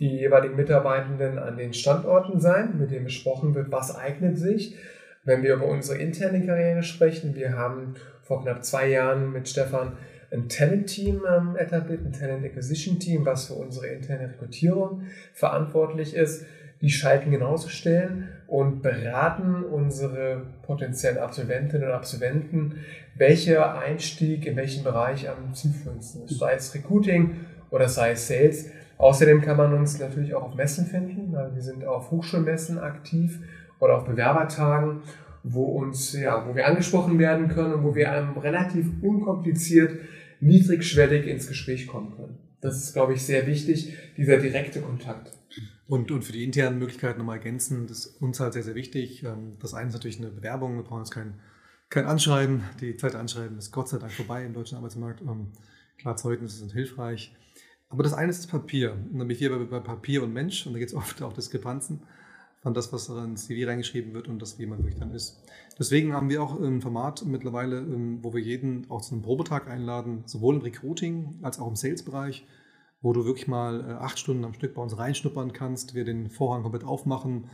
die jeweiligen Mitarbeitenden an den Standorten sein, mit denen besprochen wird, was eignet sich. Wenn wir über unsere interne Karriere sprechen, wir haben vor knapp zwei Jahren mit Stefan ein Talent-Team ähm, etabliert, ein Talent Acquisition Team, was für unsere interne Rekrutierung verantwortlich ist. Die schalten genauso Stellen und beraten unsere potenziellen Absolventinnen und Absolventen, welcher Einstieg in welchem Bereich am zielführendsten ist, sei es Recruiting oder sei es Sales. Außerdem kann man uns natürlich auch auf Messen finden. Wir sind auf Hochschulmessen aktiv oder auf Bewerbertagen, wo uns, ja, wo wir angesprochen werden können und wo wir einem relativ unkompliziert, niedrigschwellig ins Gespräch kommen können. Das ist, glaube ich, sehr wichtig, dieser direkte Kontakt. Und, und für die internen Möglichkeiten nochmal ergänzen, das ist uns halt sehr, sehr wichtig. Ähm, das eine ist natürlich eine Bewerbung, wir brauchen jetzt kein, kein Anschreiben. Die zweite Anschreiben ist Gott sei Dank vorbei im deutschen Arbeitsmarkt. Ähm, klar, Zeugnisse sind hilfreich. Aber das eine ist das Papier. Und dann bin ich hier bei, bei Papier und Mensch und da geht es *laughs* oft auch Diskrepanzen von das, was ins CV reingeschrieben wird und das, wie man wirklich dann ist. Deswegen haben wir auch ein Format mittlerweile, ähm, wo wir jeden auch zu einem Probetag einladen, sowohl im Recruiting als auch im Sales-Bereich, wo du wirklich mal äh, acht Stunden am Stück bei uns reinschnuppern kannst, wir den Vorhang komplett aufmachen,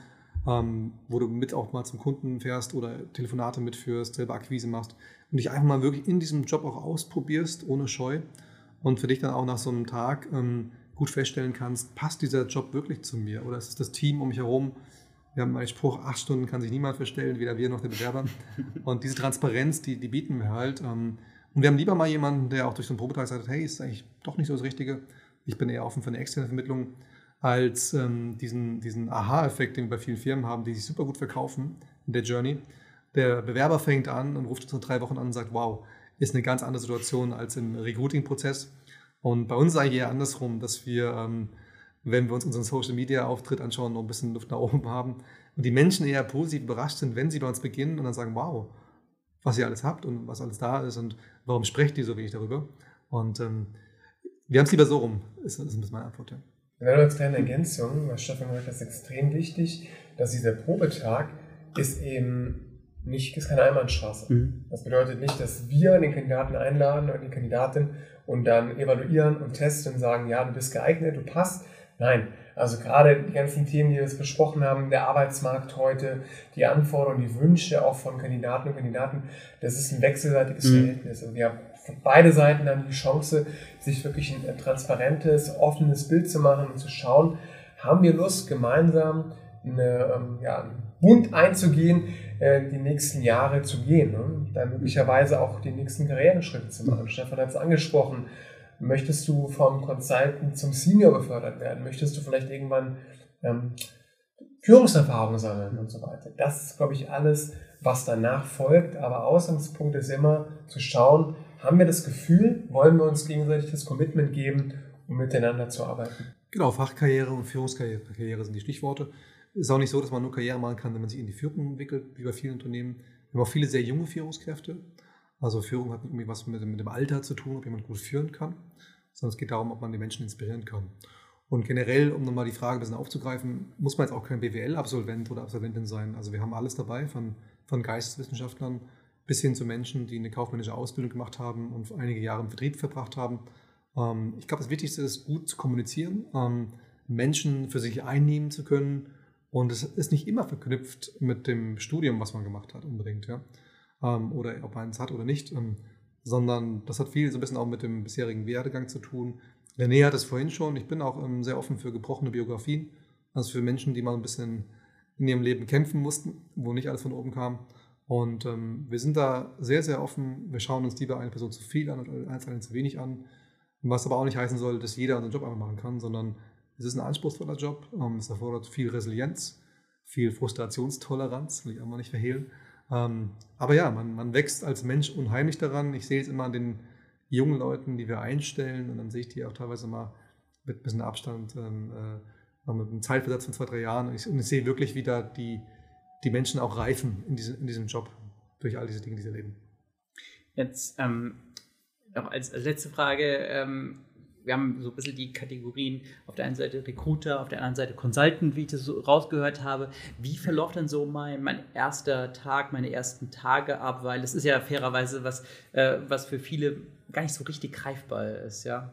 ähm, wo du mit auch mal zum Kunden fährst oder Telefonate mitführst, selber Akquise machst und dich einfach mal wirklich in diesem Job auch ausprobierst, ohne Scheu und für dich dann auch nach so einem Tag ähm, gut feststellen kannst, passt dieser Job wirklich zu mir oder ist das Team um mich herum? Wir haben einen Spruch, acht Stunden kann sich niemand verstellen, weder wir noch der Bewerber. *laughs* Und diese Transparenz, die, die bieten wir halt. Ähm, und wir haben lieber mal jemanden, der auch durch so einen Probetag sagt, hey, ist eigentlich doch nicht so das Richtige. Ich bin eher offen für eine externe Vermittlung, als ähm, diesen, diesen Aha-Effekt, den wir bei vielen Firmen haben, die sich super gut verkaufen in der Journey. Der Bewerber fängt an und ruft uns nach drei Wochen an und sagt, wow, ist eine ganz andere Situation als im Recruiting-Prozess. Und bei uns eigentlich eher andersrum, dass wir, ähm, wenn wir uns unseren Social-Media-Auftritt anschauen, noch ein bisschen Luft nach oben haben und die Menschen eher positiv überrascht sind, wenn sie bei uns beginnen und dann sagen, wow, was ihr alles habt und was alles da ist und warum sprecht ihr so wenig darüber. Und ähm, wir haben es lieber so rum, ist, ist meine Antwort. Ja. Wenn als kleine Ergänzung, was Stefan gesagt hat, ist extrem wichtig, dass dieser Probetag ist eben nicht, ist keine Einbahnstraße. Mhm. Das bedeutet nicht, dass wir den Kandidaten einladen oder die Kandidatin und dann evaluieren und testen und sagen, ja, du bist geeignet, du passt. Nein, also gerade die ganzen Themen, die wir jetzt besprochen haben, der Arbeitsmarkt heute, die Anforderungen, die Wünsche auch von Kandidaten und Kandidaten, das ist ein wechselseitiges mhm. Verhältnis. Und wir haben beide Seiten dann die Chance, sich wirklich ein transparentes, offenes Bild zu machen und zu schauen, haben wir Lust, gemeinsam eine, ähm, ja, Bund einzugehen, äh, die nächsten Jahre zu gehen. Ne? Da möglicherweise auch die nächsten Karriereschritte zu machen. Stefan hat es angesprochen. Möchtest du vom Consultant zum Senior befördert werden? Möchtest du vielleicht irgendwann ähm, Führungserfahrung sammeln und so weiter? Das ist, glaube ich, alles, was danach folgt. Aber Ausgangspunkt ist immer zu schauen, haben wir das Gefühl, wollen wir uns gegenseitig das Commitment geben, um miteinander zu arbeiten? Genau, Fachkarriere und Führungskarriere sind die Stichworte. Ist auch nicht so, dass man nur Karriere machen kann, wenn man sich in die Führung entwickelt, wie bei vielen Unternehmen. Wir haben auch viele sehr junge Führungskräfte. Also Führung hat irgendwie was mit, mit dem Alter zu tun, ob jemand gut führen kann, sondern es geht darum, ob man die Menschen inspirieren kann. Und generell, um nochmal die Frage ein bisschen aufzugreifen, muss man jetzt auch kein BWL-Absolvent oder Absolventin sein. Also wir haben alles dabei, von, von Geisteswissenschaftlern bis hin zu Menschen, die eine kaufmännische Ausbildung gemacht haben und einige Jahre im Vertrieb verbracht haben. Ähm, ich glaube, das Wichtigste ist, gut zu kommunizieren, ähm, Menschen für sich einnehmen zu können. Und es ist nicht immer verknüpft mit dem Studium, was man gemacht hat, unbedingt. Ja? Ähm, oder ob man es hat oder nicht. sondern das hat viel so ein bisschen auch mit dem bisherigen Werdegang zu tun. René hat es vorhin schon. Ich bin auch sehr offen für gebrochene Biografien. Also für Menschen, die mal ein bisschen in ihrem Leben kämpfen mussten, wo nicht alles von oben kam. Und ähm, wir sind da sehr, sehr offen. Wir schauen uns lieber eine Person zu viel an als eine zu wenig an. Was aber auch nicht heißen soll, dass jeder unseren Job einfach machen kann, sondern es ist ein anspruchsvoller Job. Ähm, es erfordert viel Resilienz, viel Frustrationstoleranz, will ich auch mal nicht verhehlen. Ähm, aber ja, man, man wächst als Mensch unheimlich daran. Ich sehe es immer an den jungen Leuten, die wir einstellen und dann sehe ich die auch teilweise mal mit ein bisschen Abstand, ähm, äh, mit einem Zeitversatz von zwei, drei Jahren. Und ich, und ich sehe wirklich wieder die die Menschen auch reifen in, diese, in diesem Job durch all diese Dinge, die sie erleben. Jetzt ähm, noch als, als, letzte Frage. Ähm, wir haben so ein bisschen die Kategorien auf der einen Seite Recruiter, auf der anderen Seite Consultant, wie ich das so rausgehört habe. Wie verläuft denn so mein, mein erster Tag, meine ersten Tage ab? Weil das ist ja fairerweise was, äh, was für viele gar nicht so richtig greifbar ist, ja.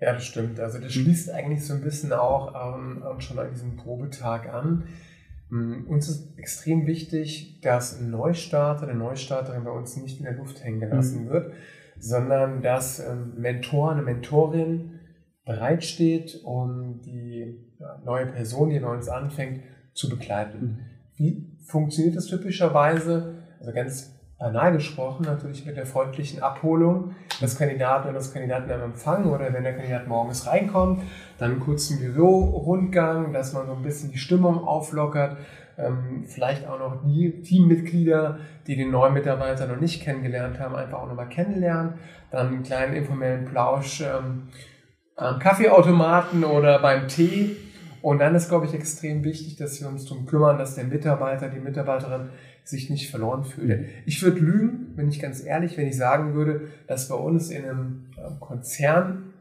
Ja, das stimmt. Also das schließt eigentlich so ein bisschen auch ähm, schon an diesem Probetag an. Mm, uns ist extrem wichtig, dass ein Neustarter, eine Neustarterin bei uns nicht in der Luft hängen gelassen mhm. wird, sondern dass ein ähm, Mentor, eine Mentorin bereitsteht, um die neue Person, die bei uns anfängt, zu begleiten. Mhm. Wie funktioniert das typischerweise? Also ganz banal gesprochen, natürlich mit der freundlichen Abholung des Kandidaten und des Kandidaten am Empfang oder wenn der Kandidat morgens reinkommt, dann einen kurzen Büro-Rundgang, dass man so ein bisschen die Stimmung auflockert, ähm, vielleicht auch noch die Teammitglieder, die den neuen Mitarbeiter noch nicht kennengelernt haben, einfach auch nochmal kennenlernen, dann einen kleinen informellen Plausch ähm, am Kaffeeautomaten oder beim Tee. Und dann ist, glaube ich, extrem wichtig, dass wir uns darum kümmern, dass der Mitarbeiter, die Mitarbeiterin sich nicht verloren fühlt. Ich würde lügen, wenn ich ganz ehrlich, wenn ich sagen würde, dass bei uns in einem Konzern,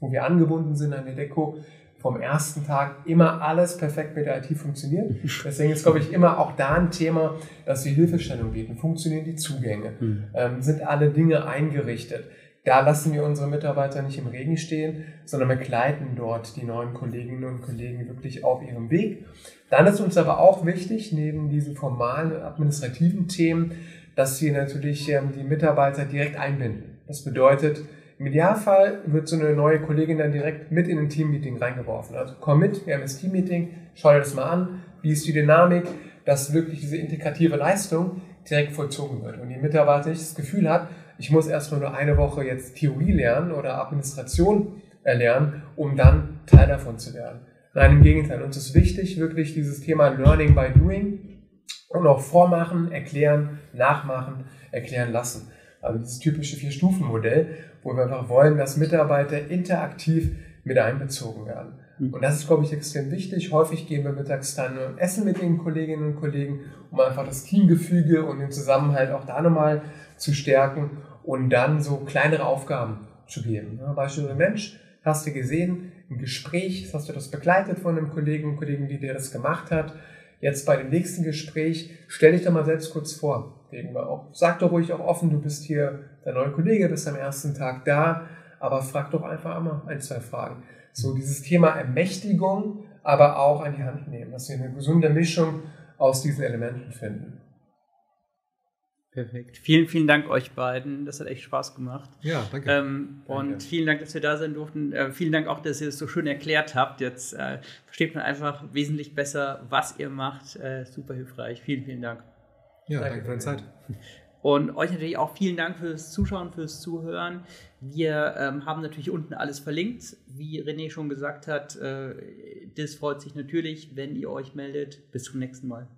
wo wir angebunden sind an der Deko, vom ersten Tag immer alles perfekt mit der IT funktioniert. *laughs* Deswegen ist, glaube ich, immer auch da ein Thema, dass wir Hilfestellung bieten. Funktionieren die Zugänge? Mhm. Ähm, sind alle Dinge eingerichtet? Da lassen wir unsere Mitarbeiter nicht im Regen stehen, sondern begleiten dort die neuen Kolleginnen und Kollegen wirklich auf ihrem Weg. Dann ist uns aber auch wichtig, neben diesen formalen und administrativen Themen, dass wir natürlich ähm, die Mitarbeiter direkt einbinden. Das bedeutet, im Idealfall wird so eine neue Kollegin dann direkt mit in ein Teammeeting reingeworfen. Also komm mit, wir haben das Teammeeting, schau dir das mal an, wie ist die Dynamik, dass wirklich diese integrative Leistung direkt vollzogen wird und die Mitarbeiter nicht das Gefühl hat, ich muss erstmal nur eine Woche jetzt Theorie lernen oder Administration erlernen, um dann Teil davon zu werden. Nein, im Gegenteil, uns ist wichtig, wirklich dieses Thema Learning by Doing und auch vormachen, erklären, nachmachen, erklären lassen. Also dieses typische Vier-Stufen-Modell, wo wir einfach wollen, dass Mitarbeiter interaktiv mit einbezogen werden. Mhm. Und das ist, glaube ich, extrem wichtig. Häufig gehen wir mittags dann essen mit den Kolleginnen und Kollegen, um einfach das Teamgefüge und den Zusammenhalt auch da nochmal zu stärken und dann so kleinere Aufgaben zu geben. Ja, Beispiel Mensch, hast du gesehen, im Gespräch, hast du das begleitet von einem Kollegen und Kollegen, die dir das gemacht hat. Jetzt bei dem nächsten Gespräch, stell dich doch mal selbst kurz vor. Gegenüber auch. Sag doch ruhig auch offen, du bist hier der neue Kollege, bist am ersten Tag da, aber frag doch einfach einmal ein, zwei Fragen. So dieses Thema Ermächtigung, aber auch an die Hand nehmen, dass wir eine gesunde Mischung aus diesen Elementen finden. Perfekt. Vielen, vielen Dank euch beiden. Das hat echt Spaß gemacht. Ja, danke. Ähm, und danke. vielen Dank, dass wir da sein durften. Äh, vielen Dank auch, dass ihr es das so schön erklärt habt. Jetzt äh, versteht man einfach wesentlich besser, was ihr macht. Äh, super hilfreich. Vielen, vielen Dank. Ja, danke, danke für deine Zeit. Und euch natürlich auch vielen Dank fürs Zuschauen, fürs Zuhören. Wir ähm, haben natürlich unten alles verlinkt. Wie René schon gesagt hat, äh, das freut sich natürlich, wenn ihr euch meldet. Bis zum nächsten Mal.